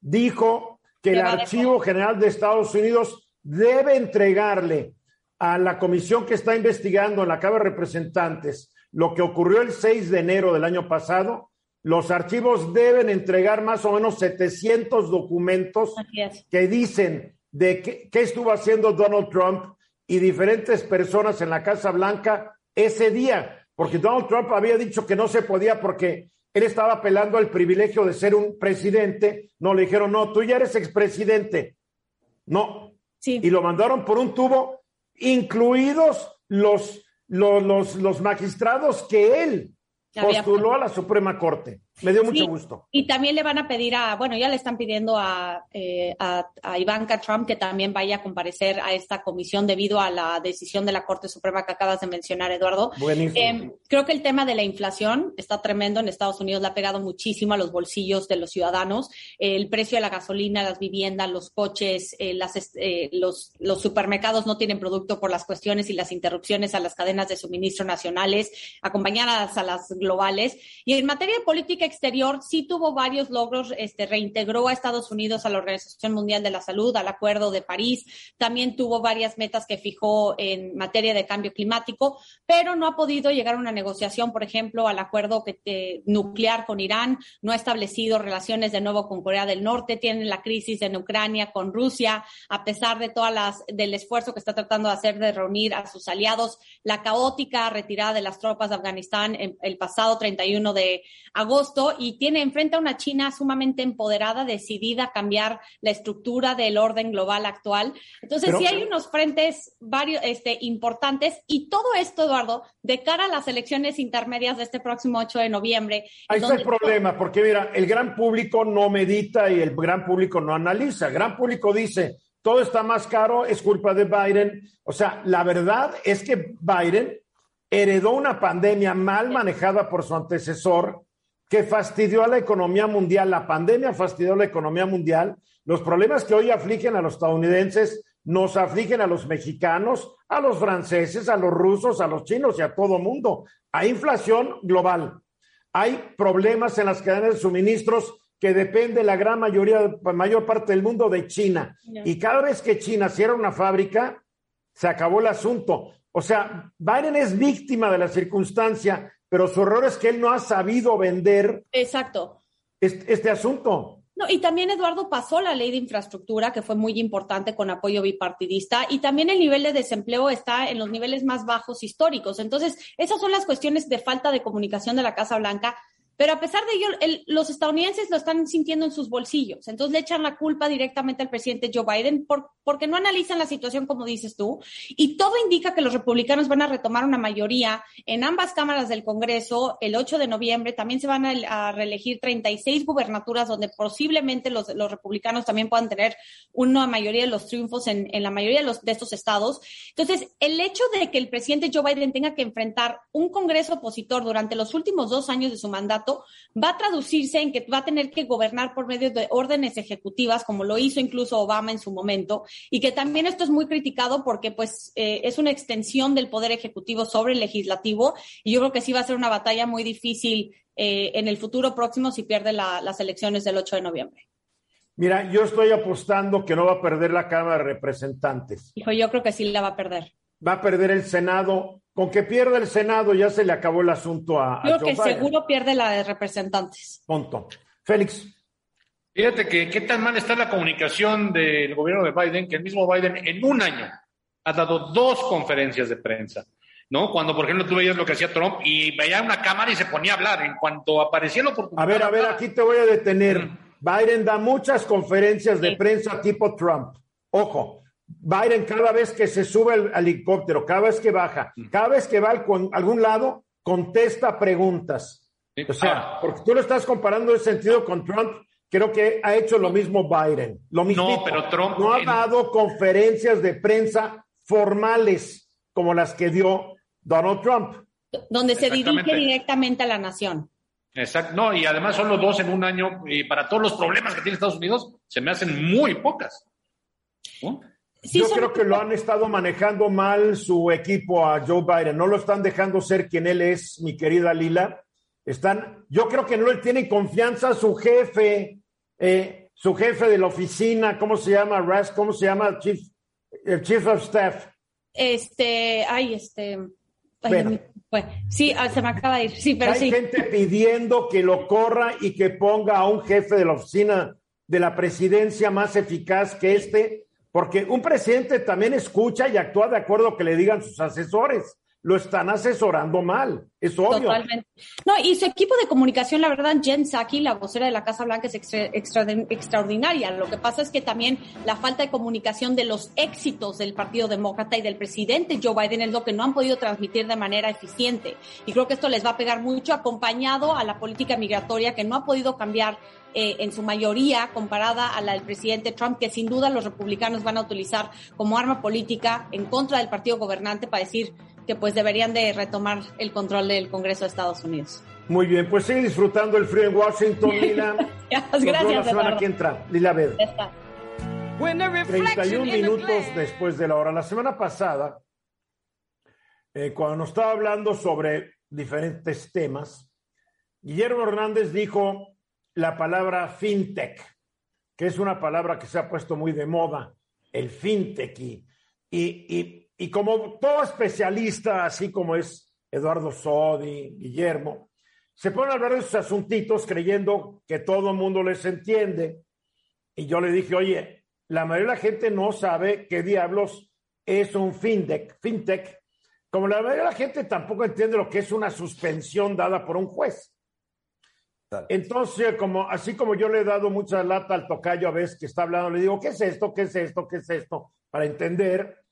dijo que el Archivo General de Estados Unidos debe entregarle a la comisión que está investigando en la Cámara de Representantes lo que ocurrió el 6 de enero del año pasado. Los archivos deben entregar más o menos 700 documentos que dicen de qué, qué estuvo haciendo Donald Trump y diferentes personas en la Casa Blanca ese día, porque Donald Trump había dicho que no se podía porque él estaba apelando al privilegio de ser un presidente. No, le dijeron, no, tú ya eres expresidente. No. Sí. Y lo mandaron por un tubo, incluidos los, los, los, los magistrados que él postuló a la Suprema Corte. Me dio mucho Sí, gusto. Y también le van a pedir a, bueno, ya le están pidiendo a, eh, a, a Ivanka Trump que también vaya a comparecer a esta comisión debido a la decisión de la Corte Suprema que acabas de mencionar, Eduardo. Buenísimo. Eh, creo que el tema de la inflación está tremendo en Estados Unidos, le ha pegado muchísimo a los bolsillos de los ciudadanos. El precio de la gasolina, las viviendas, los coches, eh, las, eh, los, los supermercados no tienen producto por las cuestiones y las interrupciones a las cadenas de suministro nacionales, acompañadas a las globales. Y en materia de política exterior, sí tuvo varios logros, este, reintegró a Estados Unidos a la Organización Mundial de la Salud, al Acuerdo de París, también tuvo varias metas que fijó en materia de cambio climático, pero no ha podido llegar a una negociación, por ejemplo, al acuerdo eh, nuclear con Irán, no ha establecido relaciones de nuevo con Corea del Norte, tiene la crisis en Ucrania con Rusia, a pesar de todas las, del esfuerzo que está tratando de hacer de reunir a sus aliados, la caótica retirada de las tropas de Afganistán en- el pasado 31 de agosto y tiene enfrente a una China sumamente empoderada, decidida a cambiar la estructura del orden global actual. Entonces, Pero- sí hay unos frentes varios este, importantes y todo esto, Eduardo, de cara a las elecciones intermedias de este próximo 8 de noviembre. Ahí está el problema, porque mira, el gran público no medita y el gran público no analiza. El gran público dice, todo está más caro, es culpa de Biden. O sea, la verdad es que Biden heredó una pandemia mal manejada por su antecesor que fastidió a la economía mundial. La pandemia fastidió a la economía mundial. Los problemas que hoy afligen a los estadounidenses nos afligen a los mexicanos, a los franceses, a los rusos, a los chinos y a todo mundo. Hay inflación global. Hay problemas en las cadenas de suministros que depende la gran mayoría, mayor parte del mundo de China. Y cada vez que China cierra una fábrica, se acabó el asunto. O sea, Biden es víctima de la circunstancia, pero su error es que él no ha sabido vender Exacto. este, este asunto. No, y también Eduardo pasó la ley de infraestructura, que fue muy importante con apoyo bipartidista, y también el nivel de desempleo está en los niveles más bajos históricos. Entonces, esas son las cuestiones de falta de comunicación de la Casa Blanca. Pero a pesar de ello, el- los estadounidenses lo están sintiendo en sus bolsillos. Entonces le echan la culpa directamente al presidente Joe Biden por- porque no analizan la situación como dices tú. Y todo indica que los republicanos van a retomar una mayoría en ambas cámaras del Congreso el 8 de noviembre. También se van a, a reelegir 36 gubernaturas donde posiblemente los, republicanos también puedan tener una mayoría de los triunfos en, en la mayoría de, los, de estos estados. Entonces, el hecho de que el presidente Joe Biden tenga que enfrentar un Congreso opositor durante los últimos dos años de su mandato va a traducirse en que va a tener que gobernar por medio de órdenes ejecutivas, como lo hizo incluso Obama en su momento, y que también esto es muy criticado porque pues eh, es una extensión del poder ejecutivo sobre el legislativo, y yo creo que sí va a ser una batalla muy difícil eh, en el futuro próximo si pierde la- las elecciones del 8 de noviembre. Mira, yo estoy apostando que no va a perder la Cámara de Representantes. Hijo, yo creo que sí la va a perder. Va a perder el Senado. Con que pierda el Senado ya se le acabó el asunto a, creo que Biden. seguro pierde la de representantes. Punto. Félix, Fíjate que qué tan mal está la comunicación del gobierno de Biden, que el mismo Biden en un año ha dado dos conferencias de prensa. ¿No? Cuando, por ejemplo, tú veías lo que hacía Trump y veía una cámara y se ponía a hablar. En cuanto aparecía la oportunidad. a ver, a ver, aquí te voy a detener. Biden da muchas conferencias de prensa tipo Trump. Ojo, Biden cada vez que se sube al helicóptero, cada vez que baja, cada vez que va al- con algún lado, contesta preguntas. O sea, Ah, porque tú lo estás comparando en sentido con Trump, creo que ha hecho lo mismo Biden. Lo mismo. No, pero Trump- No ha en- dado conferencias de prensa formales como las que dio Donald Trump. Donde se dirige directamente a la nación. Exacto. No, y además son los dos en un año y para todos los problemas que tiene Estados Unidos se me hacen muy pocas. ¿No? Sí, Yo creo que lo han estado manejando mal su equipo a Joe Biden. No lo están dejando ser quien él es, mi querida Lila. Están, yo creo que no le tienen confianza a su jefe, eh, su jefe de la oficina, ¿cómo se llama? Ras, ¿cómo se llama? Chief, el Chief of Staff. Este, ay, este. ay, Bueno. Sí, ah, se me acaba de ir. Sí, pero Hay sí. gente pidiendo que lo corra y que ponga a un jefe de la oficina de la presidencia más eficaz que este, porque un presidente también escucha y actúa de acuerdo a que le digan sus asesores. Lo están asesorando mal. Es obvio. Totalmente. No, y su equipo de comunicación, la verdad, Jen Psaki, la vocera de la Casa Blanca, es extra- extra- extraordinaria. Lo que pasa es que también la falta de comunicación de los éxitos del Partido Demócrata y del presidente Joe Biden es lo que no han podido transmitir de manera eficiente. Y creo que esto les va a pegar mucho, acompañado a la política migratoria que no ha podido cambiar eh, en su mayoría comparada a la del presidente Trump, que sin duda los republicanos van a utilizar como arma política en contra del partido gobernante para decir que pues deberían de retomar el control del Congreso de Estados Unidos. Muy bien, pues sigue disfrutando el frío en Washington, Lila. Nos vemos Gracias, la semana que entra. Lila Bed. Ya está. 31 minutos después de la hora. La semana pasada, eh, cuando nos estaba hablando sobre diferentes temas, Guillermo Hernández dijo la palabra fintech, que es una palabra que se ha puesto muy de moda, el fintech. Y, y, y- y como todo especialista, así como es Eduardo Sodi, Guillermo, se ponen a hablar de esos asuntitos creyendo que todo el mundo les entiende. Y yo le dije, oye, la mayoría de la gente no sabe qué diablos es un fintech. Fintech, como la mayoría de la gente tampoco entiende lo que es una suspensión dada por un juez. Entonces, como, así como yo le he dado mucha lata al tocayo a veces que está hablando, le digo, ¿qué es esto? ¿Qué es esto? ¿Qué es esto? Para entender.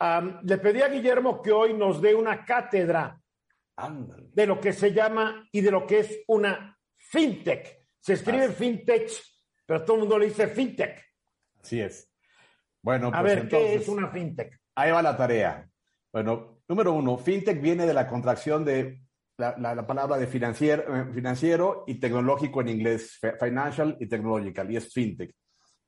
Am, le pedí a Guillermo que hoy nos dé una cátedra de lo que se llama y de lo que es una fintech. Se escribe fintech, pero todo el mundo le dice fintech. Así es. Bueno, A pues ver, ¿qué es una fintech? Ahí va la tarea. Bueno, número uno, fintech viene de la contracción de la, la- la palabra de financiero, eh, financiero y tecnológico en inglés, financial y technological, y es fintech.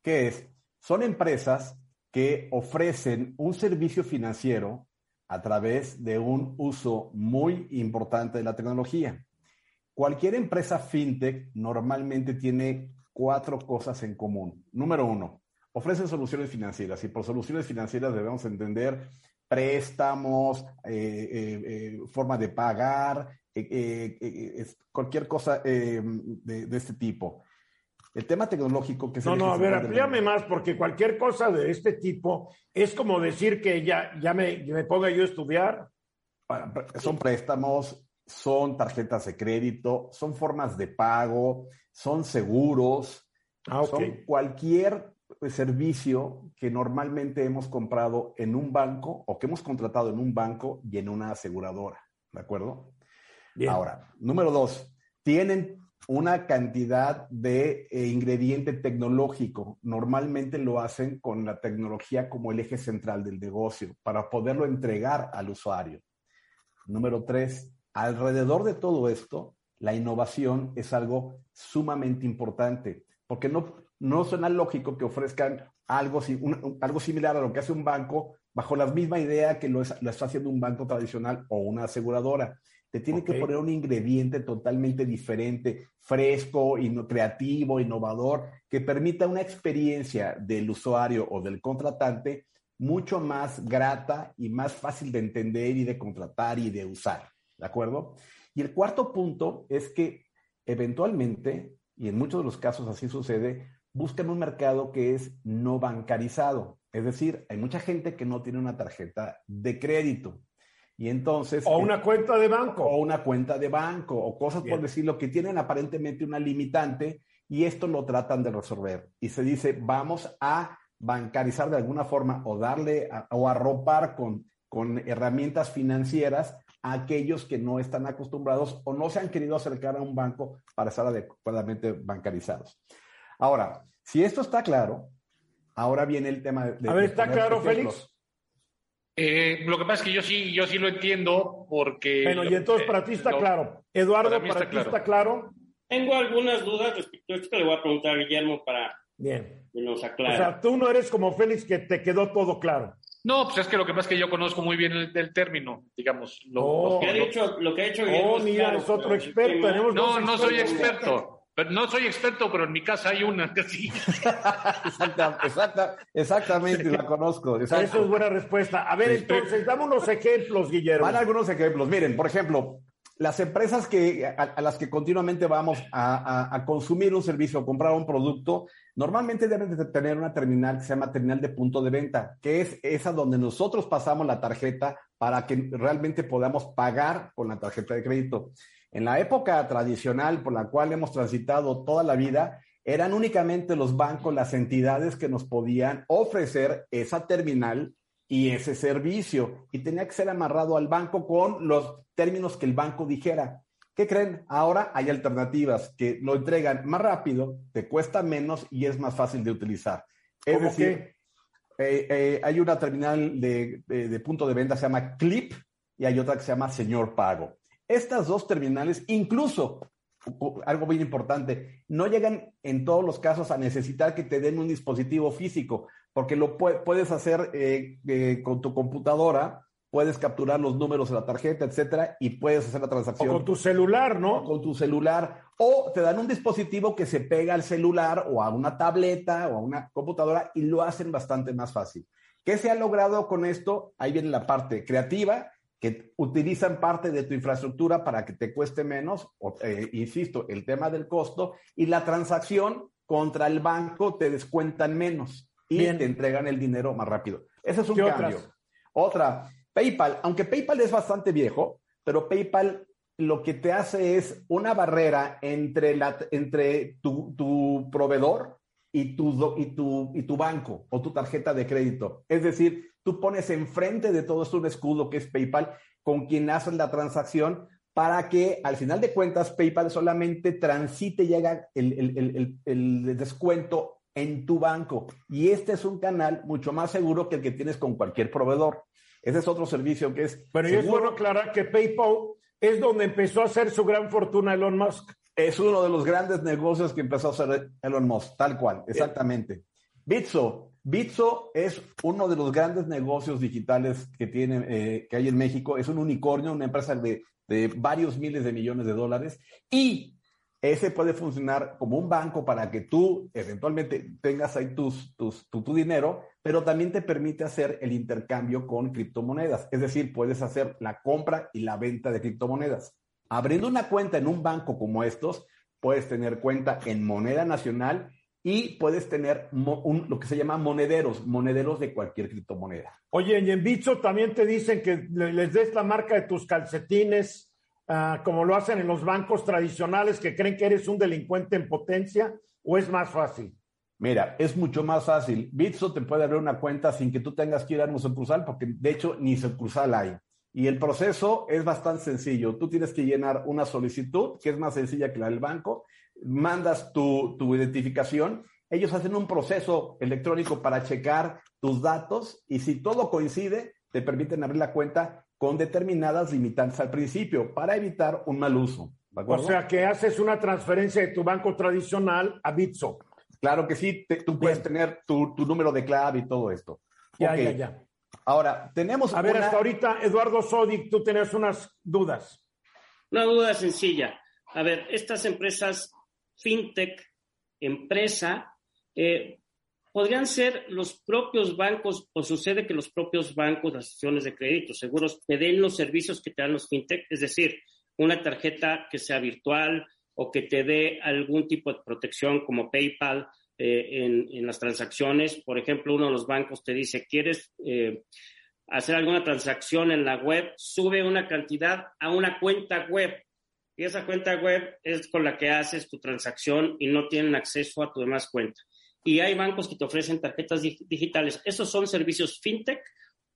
¿Qué es? Son empresas que ofrecen un servicio financiero a través de un uso muy importante de la tecnología. Cualquier empresa fintech normalmente tiene cuatro cosas en común. Número uno, ofrecen soluciones financieras y por soluciones financieras debemos entender préstamos, eh, eh, eh, forma de pagar, eh, cualquier cosa de este tipo. El tema tecnológico que es No, no, a ver, amplíame más, porque cualquier cosa de este tipo es como decir que ya, ya me, me ponga yo a estudiar. Son préstamos, son tarjetas de crédito, son formas de pago, son seguros, Ah, ok. son cualquier servicio que normalmente hemos comprado en un banco o que hemos contratado en un banco y en una aseguradora, ¿de acuerdo? Bien. Ahora, número dos, tienen una cantidad de eh, ingrediente tecnológico. Normalmente lo hacen con la tecnología como el eje central del negocio para poderlo entregar al usuario. Número tres, alrededor de todo esto, la innovación es algo sumamente importante, porque no, no suena lógico que ofrezcan algo, algo similar a lo que hace un banco bajo la misma idea que lo, es- lo está haciendo un banco tradicional o una aseguradora. Te tiene que poner un ingrediente totalmente diferente, fresco, inno- creativo, innovador, que permita una experiencia del usuario o del contratante mucho más grata y más fácil de entender y de contratar y de usar. ¿De acuerdo? Y el cuarto punto es que eventualmente, y en muchos de los casos así sucede, buscan un mercado que es no bancarizado. Es decir, hay mucha gente que no tiene una tarjeta de crédito. Y entonces... O una cuenta de banco. O una cuenta de banco, o cosas Bien. por decirlo, que tienen aparentemente una limitante y esto lo tratan de resolver. Y se dice, vamos a bancarizar de alguna forma o darle a- o arropar con, con herramientas financieras a aquellos que no están acostumbrados o no se han querido acercar a un banco para estar adecuadamente bancarizados. Ahora, si esto está claro, ahora viene el tema de... A ver, de ¿está claro, ejemplos. Félix? Eh, lo que pasa es que yo sí, yo sí lo entiendo porque. Bueno, y entonces para ti está lo- claro. Eduardo, para ti claro. está claro. Tengo algunas dudas respecto a esto que le voy a preguntar a Guillermo para Bien. que nos O aclare. sea, tú no eres como Félix que te quedó todo claro. No, pues es que lo que pasa es que yo conozco muy bien el, el término, digamos. Lo, Oh. Lo que ha lo- dicho, lo que ha dicho Guillermo Oh, mira, claro, es otro experto. Tenemos no, no soy experto. Pero no soy experto, pero en mi casa hay una que sí. Exacta- exacta- exactamente, la conozco. exacto. Eso es buena respuesta. A ver, entonces, dame unos ejemplos, Guillermo. Van algunos ejemplos. Miren, por ejemplo, las empresas que, a, a las que continuamente vamos a, a, a, consumir un servicio o comprar un producto, normalmente deben de tener una terminal que se llama terminal de punto de venta, que es esa donde nosotros pasamos la tarjeta para que realmente podamos pagar con la tarjeta de crédito. En la época tradicional por la cual hemos transitado toda la vida, eran únicamente los bancos, las entidades que nos podían ofrecer esa terminal y ese servicio. Y tenía que ser amarrado al banco con los términos que el banco dijera. ¿Qué creen? Ahora hay alternativas que lo entregan más rápido, te cuesta menos y es más fácil de utilizar. Es decir, eh, eh, hay una terminal de, de, de punto de venta, se llama Clip, y hay otra que se llama Señor Pago. Estas dos terminales, incluso algo bien importante, no llegan en todos los casos a necesitar que te den un dispositivo físico, porque lo pu puedes hacer eh, eh, con tu computadora, puedes capturar los números de la tarjeta, etcétera, y puedes hacer la transacción. O con tu celular, ¿no? O con tu celular. O te dan un dispositivo que se pega al celular o a una tableta o a una computadora y lo hacen bastante más fácil. ¿Qué se ha logrado con esto? Ahí viene la parte creativa que utilizan parte de tu infraestructura para que te cueste menos, o, eh, insisto, el tema del costo, y la transacción contra el banco te descuentan menos y Bien. te entregan el dinero más rápido. Ese es un cambio. Otras? Otra, PayPal, aunque PayPal es bastante viejo, pero PayPal lo que te hace es una barrera entre, la, entre tu, tu proveedor y tu, y, tu, y tu banco o tu tarjeta de crédito. Es decir, tú pones enfrente de todo esto un escudo que es PayPal con quien haces la transacción para que al final de cuentas PayPal solamente transite y llega el, el, el, el, descuento en tu banco. Y este es un canal mucho más seguro que el que tienes con cualquier proveedor. Ese es otro servicio que es. Pero seguro. es bueno aclarar que PayPal es donde empezó a hacer su gran fortuna Elon Musk. Es uno de los grandes negocios que empezó a hacer Elon Musk, tal cual, exactamente. Bitso, Bitso es uno de los grandes negocios digitales que tiene, eh, que hay en México. Es un unicornio, una empresa de, de, varios miles de millones de dólares. Y ese puede funcionar como un banco para que tú eventualmente tengas ahí tus, tus, tu, tu dinero, pero también te permite hacer el intercambio con criptomonedas. Es decir, puedes hacer la compra y la venta de criptomonedas. Abriendo una cuenta en un banco como estos, puedes tener cuenta en moneda nacional y puedes tener un, lo que se llama monederos, monederos de cualquier criptomoneda. Oye, y en Bitso también te dicen que les des la marca de tus calcetines, uh, como lo hacen en los bancos tradicionales que creen que eres un delincuente en potencia, o es más fácil. Mira, es mucho más fácil. Bitso te puede abrir una cuenta sin que tú tengas que ir a un sucursal, porque de hecho ni sucursal hay. Y el proceso es bastante sencillo. Tú tienes que llenar una solicitud, que es más sencilla que la del banco, mandas tu, tu, identificación, ellos hacen un proceso electrónico para checar tus datos y si todo coincide, te permiten abrir la cuenta con determinadas limitantes al principio para evitar un mal uso. O sea, que haces una transferencia de tu banco tradicional a Bitso. Claro que sí, te, tú puedes tener tu, tu, número de clave y todo esto. Ya, okay. ya, ya. Ahora, tenemos. A ver, una... hasta ahorita, Eduardo Sodic, tú tenías unas dudas. Una duda sencilla. A ver, estas empresas fintech, empresa, eh, podrían ser los propios bancos, o sucede que los propios bancos, las instituciones de crédito, seguros, te den los servicios que te dan los fintech, es decir, una tarjeta que sea virtual o que te dé algún tipo de protección como PayPal eh, en, en, las transacciones. Por ejemplo, uno de los bancos te dice, ¿quieres eh, hacer alguna transacción en la web? Sube una cantidad a una cuenta web y esa cuenta web es con la que haces tu transacción y no tienen acceso a tu demás cuenta. Y hay bancos que te ofrecen tarjetas digitales. ¿Esos son servicios fintech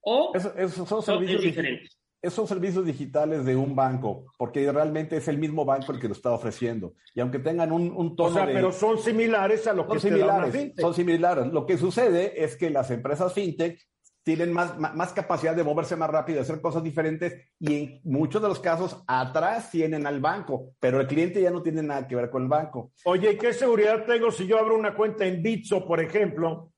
o eso, son servicios diferentes? Esos servicios digitales de un banco, porque realmente es el mismo banco el que lo está ofreciendo. Y aunque tengan un, un tono o sea, de, pero son similares a lo que son similares, Son similares. Lo que sucede es que las empresas fintech tienen más, más, capacidad de moverse más rápido, de hacer cosas diferentes y en muchos de los casos atrás tienen al banco, pero el cliente ya no tiene nada que ver con el banco. Oye, ¿y qué seguridad tengo si yo abro una cuenta en Bitso, por ejemplo?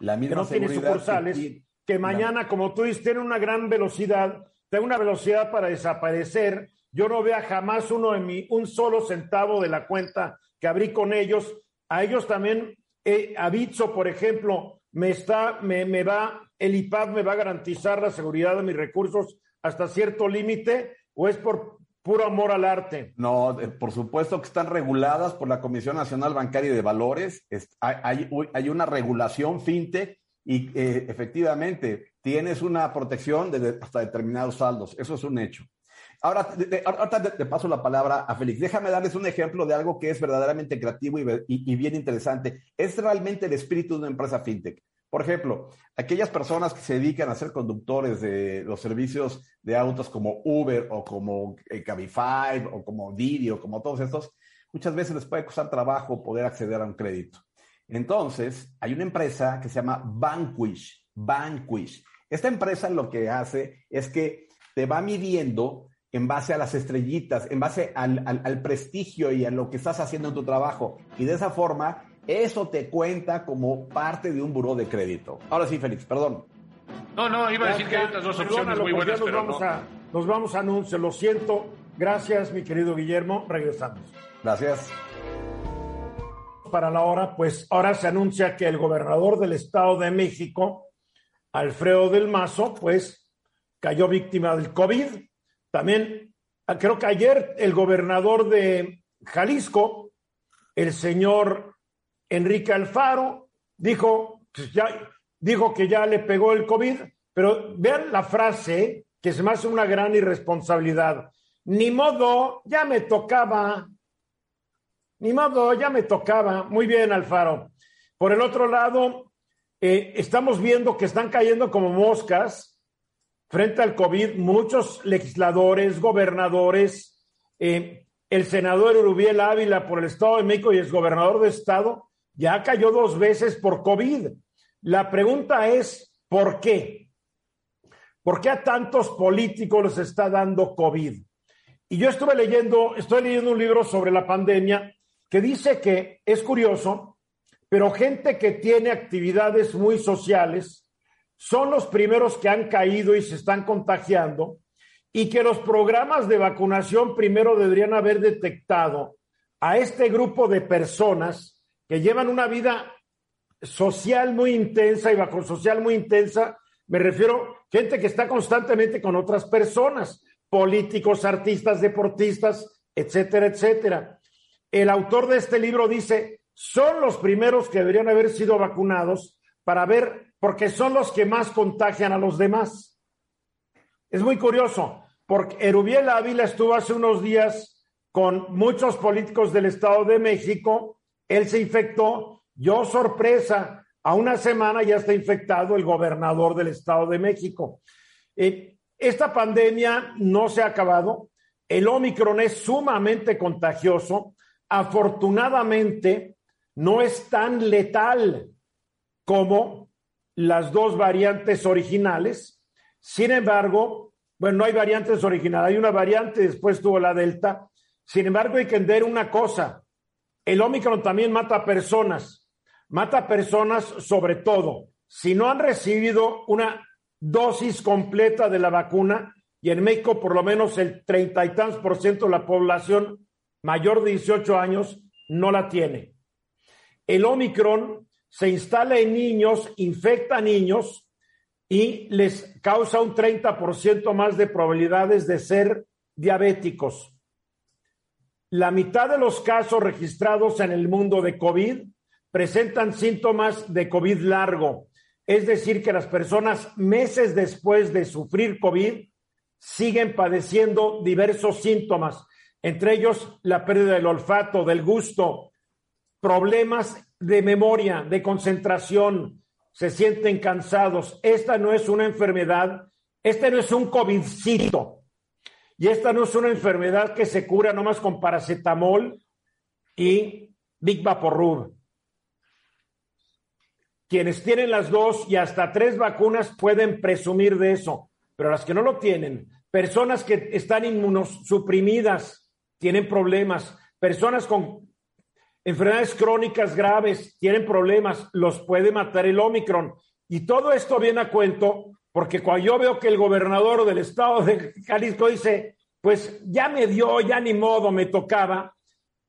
La misma que no tiene sucursales, que, que mañana, la... como tú dices, tiene una gran velocidad, tiene una velocidad para desaparecer. Yo no vea jamás uno de mi, un solo centavo de la cuenta que abrí con ellos. A ellos también, eh, a Bitso, por ejemplo, me está, me, me va el IPAD me va a garantizar la seguridad de mis recursos hasta cierto límite o es por puro amor al arte. No, eh, por supuesto que están reguladas por la Comisión Nacional Bancaria de Valores. Es- hay, hay- hay una regulación fintech y eh, efectivamente tienes una protección de, hasta determinados saldos. Eso es un hecho. Ahora, de- ahorita te, te paso la palabra a Félix. Déjame darles un ejemplo de algo que es verdaderamente creativo y, y- y bien interesante. Es realmente el espíritu de una empresa fintech. Por ejemplo, aquellas personas que se dedican a ser conductores de los servicios de autos como Uber o como eh, Cabify o como Didi o como todos estos, muchas veces les puede costar trabajo poder acceder a un crédito. Entonces, hay una empresa que se llama Vanquish. Vanquish. Esta empresa lo que hace es que te va midiendo en base a las estrellitas, en base al, al- al prestigio y a lo que estás haciendo en tu trabajo. Y de esa forma, eso te cuenta como parte de un buró de crédito. Ahora sí, Félix, perdón. No, no, iba a decir que hay otras dos opciones Perdónalo, muy pues ya buenas, nos pero vamos no. a, nos vamos a anuncios. Lo siento. Gracias, mi querido Guillermo. Regresamos. Gracias. Para la hora, pues ahora se anuncia que el gobernador del Estado de México, Alfredo del Mazo, pues cayó víctima del COVID. También, ah, creo que ayer el gobernador de Jalisco, el señor Enrique Alfaro, dijo, pues, ya, dijo que ya le pegó el COVID, pero vean la frase que se me hace una gran irresponsabilidad. Ni modo, ya me tocaba. Ni modo, ya me tocaba. Muy bien, Alfaro. Por el otro lado, eh, estamos viendo que están cayendo como moscas frente al COVID muchos legisladores, gobernadores, eh, el senador Urubiel Ávila por el Estado de México y el gobernador de Estado ya cayó dos veces por COVID. La pregunta es, ¿por qué? ¿Por qué a tantos políticos les está dando COVID? Y yo estuve leyendo, estoy leyendo un libro sobre la pandemia que dice que es curioso, pero gente que tiene actividades muy sociales son los primeros que han caído y se están contagiando y que los programas de vacunación primero deberían haber detectado a este grupo de personas que llevan una vida social muy intensa y bajo social muy intensa, me refiero gente que está constantemente con otras personas, políticos, artistas, deportistas, etcétera, etcétera. El autor de este libro dice, son los primeros que deberían haber sido vacunados para ver, porque son los que más contagian a los demás. Es muy curioso, porque Erubiel Ávila estuvo hace unos días con muchos políticos del Estado de México, él se infectó, yo sorpresa, a una semana ya está infectado el gobernador del Estado de México. Eh, esta pandemia no se ha acabado, el Omicron es sumamente contagioso, afortunadamente no es tan letal como las dos variantes originales. Sin embargo, bueno, no hay variantes originales, hay una variante, después tuvo la Delta. Sin embargo, hay que entender una cosa, el Omicron también mata personas, mata personas sobre todo si no han recibido una dosis completa de la vacuna y en México por lo menos el treinta y tantos por ciento de la población mayor de 18 años no la tiene. El Omicron se instala en niños, infecta a niños y les causa un 30% más de probabilidades de ser diabéticos. La mitad de los casos registrados en el mundo de COVID presentan síntomas de COVID largo, es decir, que las personas meses después de sufrir COVID siguen padeciendo diversos síntomas, entre ellos la pérdida del olfato, del gusto, problemas de memoria, de concentración, se sienten cansados. Esta no es una enfermedad, este no es un COVIDcito. Y esta no es una enfermedad que se cura nomás con paracetamol y Big Vaporub. Quienes tienen las dos y hasta tres vacunas pueden presumir de eso, pero las que no lo tienen, personas que están inmunosuprimidas, tienen problemas, personas con enfermedades crónicas graves, tienen problemas, los puede matar el Omicron. Y todo esto viene a cuento porque cuando yo veo que el gobernador del estado de Jalisco dice, pues ya me dio, ya ni modo, me tocaba,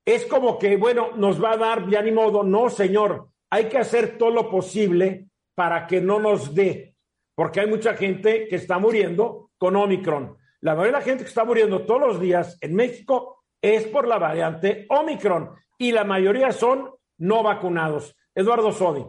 es como que, bueno, nos va a dar, ya ni modo, no, señor, hay que hacer todo lo posible para que no nos dé, porque hay mucha gente que está muriendo con Omicron. La mayoría de la gente que está muriendo todos los días en México es por la variante Omicron y la mayoría son no vacunados. Eduardo Sodi.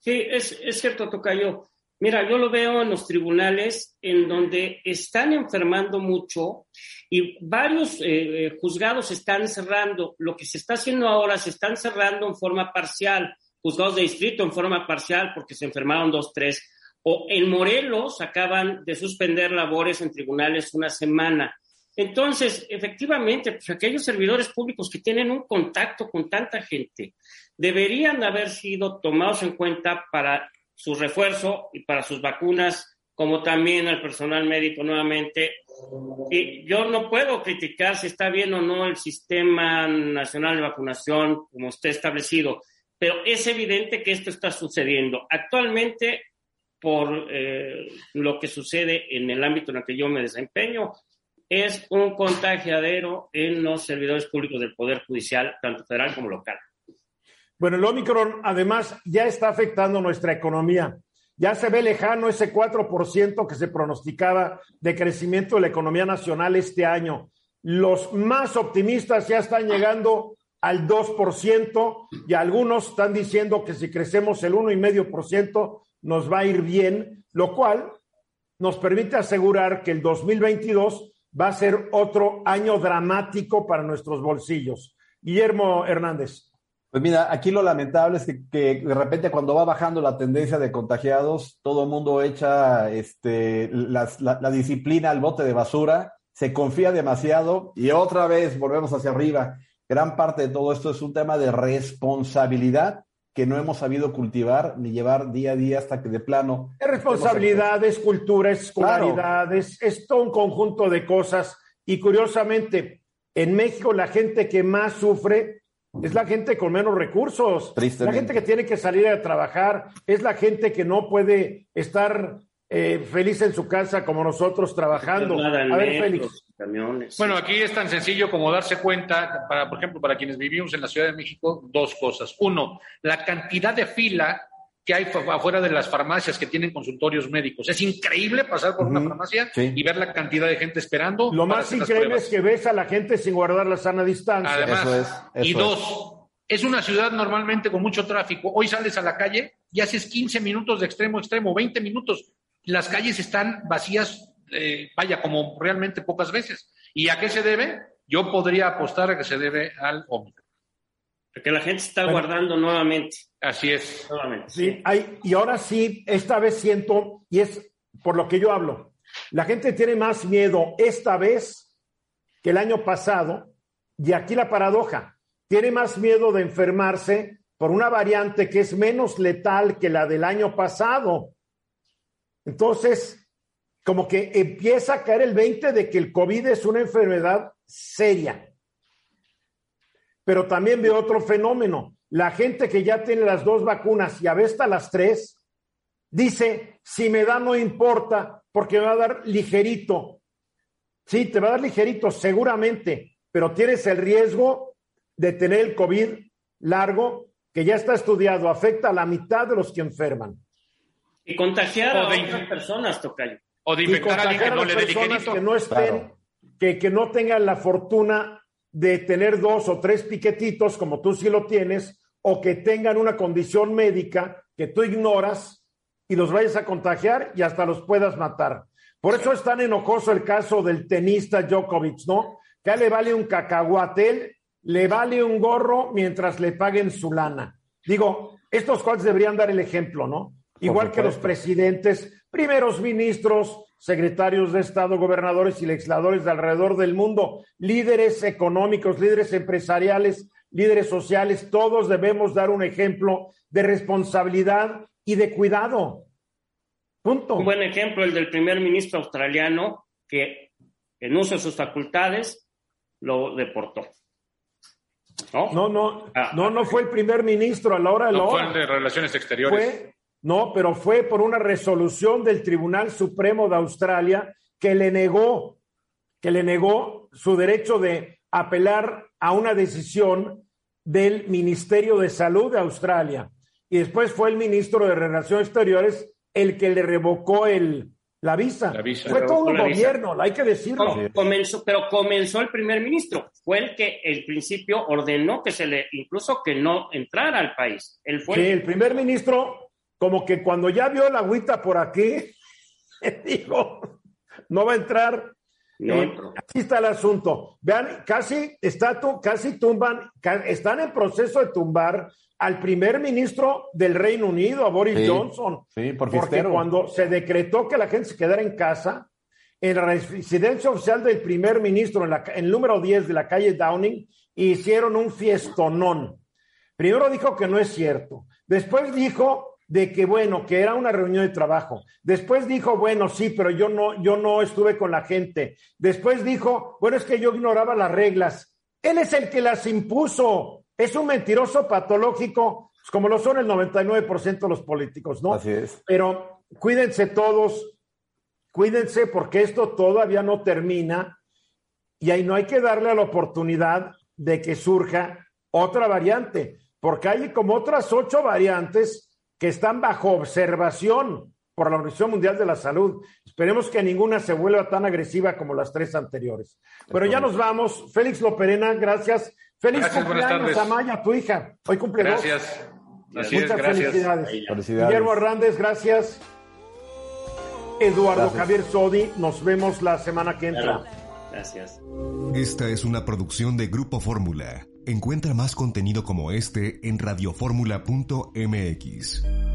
Sí, es, es cierto, Tocayo. Mira, yo lo veo en los tribunales en donde están enfermando mucho y varios eh, eh, juzgados están cerrando. Lo que se está haciendo ahora se están cerrando en forma parcial, juzgados de distrito en forma parcial porque se enfermaron dos, tres. O en Morelos acaban de suspender labores en tribunales una semana. Entonces, efectivamente, pues aquellos servidores públicos que tienen un contacto con tanta gente deberían haber sido tomados en cuenta para su refuerzo y para sus vacunas, como también al personal médico nuevamente. Y yo no puedo criticar si está bien o no el sistema nacional de vacunación como está establecido, pero es evidente que esto está sucediendo. Actualmente, por eh, lo que sucede en el ámbito en el que yo me desempeño, es un contagiadero en los servidores públicos del Poder Judicial, tanto federal como local. Bueno, el Omicron además ya está afectando nuestra economía. Ya se ve lejano ese 4% que se pronosticaba de crecimiento de la economía nacional este año. Los más optimistas ya están llegando al 2% y algunos están diciendo que si crecemos el 1,5% nos va a ir bien, lo cual nos permite asegurar que el 2022 va a ser otro año dramático para nuestros bolsillos. Guillermo Hernández. Pues mira, aquí lo lamentable es que, de repente cuando va bajando la tendencia de contagiados, todo el mundo echa este, la, la, disciplina al bote de basura, se confía demasiado y otra vez volvemos hacia arriba. Gran parte de todo esto es un tema de responsabilidad que no hemos sabido cultivar ni llevar día a día hasta que de plano. Es responsabilidad, es cultura, es escolaridad, es, es todo un conjunto de cosas. Y curiosamente, en México la gente que más sufre es la gente con menos recursos, la gente que tiene que salir a trabajar, es la gente que no puede estar eh, feliz en su casa como nosotros trabajando. A ver, Félix. Bueno, aquí es tan sencillo como darse cuenta, para, por ejemplo, para quienes vivimos en la Ciudad de México, dos cosas. Uno, la cantidad de fila que hay afuera de las farmacias que tienen consultorios médicos. Es increíble pasar por una farmacia y ver la cantidad de gente esperando. Lo más increíble es que ves a la gente sin guardar la sana distancia. Además, y dos, es. una ciudad normalmente con mucho tráfico. Hoy sales a la calle y haces 15 minutos de extremo a extremo, 20 minutos. Las calles están vacías, eh, vaya, como realmente pocas veces. ¿Y a qué se debe? Yo podría apostar a que se debe al Omicron. Porque la gente está guardando nuevamente. Así es. Nuevamente. Sí, hay, y ahora sí, esta vez siento, y es por lo que yo hablo, la gente tiene más miedo esta vez que el año pasado, y aquí la paradoja, tiene más miedo de enfermarse por una variante que es menos letal que la del año pasado. Entonces, como que empieza a caer el 20 de que el COVID es una enfermedad seria. Pero también veo otro fenómeno. La gente que ya tiene las dos vacunas y a veces las tres, dice, si me da no importa porque me va a dar ligerito. Sí, te va a dar ligerito, seguramente, pero tienes el riesgo de tener el COVID largo, que ya está estudiado, afecta a la mitad de los que enferman. Y contagiar a otras personas, Tocayo. O de infectar a alguien que no le dé ligerito. Que no estén, que, que no tengan la fortuna de tener dos o tres piquetitos, como tú sí lo tienes, o que tengan una condición médica que tú ignoras y los vayas a contagiar y hasta los puedas matar. Por eso es tan enojoso el caso del tenista Djokovic, ¿no? Que le vale un cacahuatel, le vale un gorro mientras le paguen su lana. Digo, estos cuales deberían dar el ejemplo, ¿no? Igual que los presidentes, primeros ministros, secretarios de Estado, gobernadores y legisladores de alrededor del mundo, líderes económicos, líderes empresariales, líderes sociales, todos debemos dar un ejemplo de responsabilidad y de cuidado. Punto. Un buen ejemplo el del primer ministro australiano que en uso de sus facultades lo deportó. No, no, no, ah. no, no fue el primer ministro a la hora de no la Fue el de Relaciones Exteriores. No, pero fue por una resolución del Tribunal Supremo de Australia que le negó, que le negó su derecho de apelar a una decisión del Ministerio de Salud de Australia. Y después fue el ministro de Relaciones Exteriores el que le revocó el, la visa. La visa. Fue todo un visa. gobierno, hay que decirlo. Com- comenzó, pero comenzó el primer ministro. Fue el que el principio ordenó que se le, incluso que no entrara al país. Él fue Sí, el- el primer ministro, como que cuando ya vio la agüita por aquí, dijo, no va a entrar. No Eh, así está el asunto. Vean, casi, casi tumban, están en proceso de tumbar al primer ministro del Reino Unido, a Boris Sí, Johnson. sí, por porque cuando se decretó que la gente se quedara en casa, en la residencia oficial del primer ministro, en, la, en el número 10 de la calle Downing, hicieron un fiestonón. Primero dijo que no es cierto. Después dijo de que bueno, que era una reunión de trabajo. Después dijo, bueno, sí, pero yo no, yo no estuve con la gente. Después dijo, bueno, es que yo ignoraba las reglas. Él es el que las impuso. Es un mentiroso patológico, pues, como lo son el 99% de los políticos, ¿no? Así es. Pero cuídense todos, cuídense porque esto todavía no termina y ahí no hay que darle la oportunidad de que surja otra variante, porque hay como otras ocho variantes que están bajo observación por la Organización Mundial de la Salud. Esperemos que ninguna se vuelva tan agresiva como las tres anteriores. Pero ya nos vamos. Félix Loperena, gracias. Feliz Gracias, cumpleaños tardes. a Maya, tu hija. Hoy cumple dos. Gracias. Así es, Muchas gracias. felicidades. Felicidades. Guillermo Hernández, gracias. Eduardo Gracias. Javier Sodi, nos vemos la semana que entra. Claro. Gracias. Esta es una producción de Grupo Fórmula. Encuentra más contenido como este en radioformula.mx.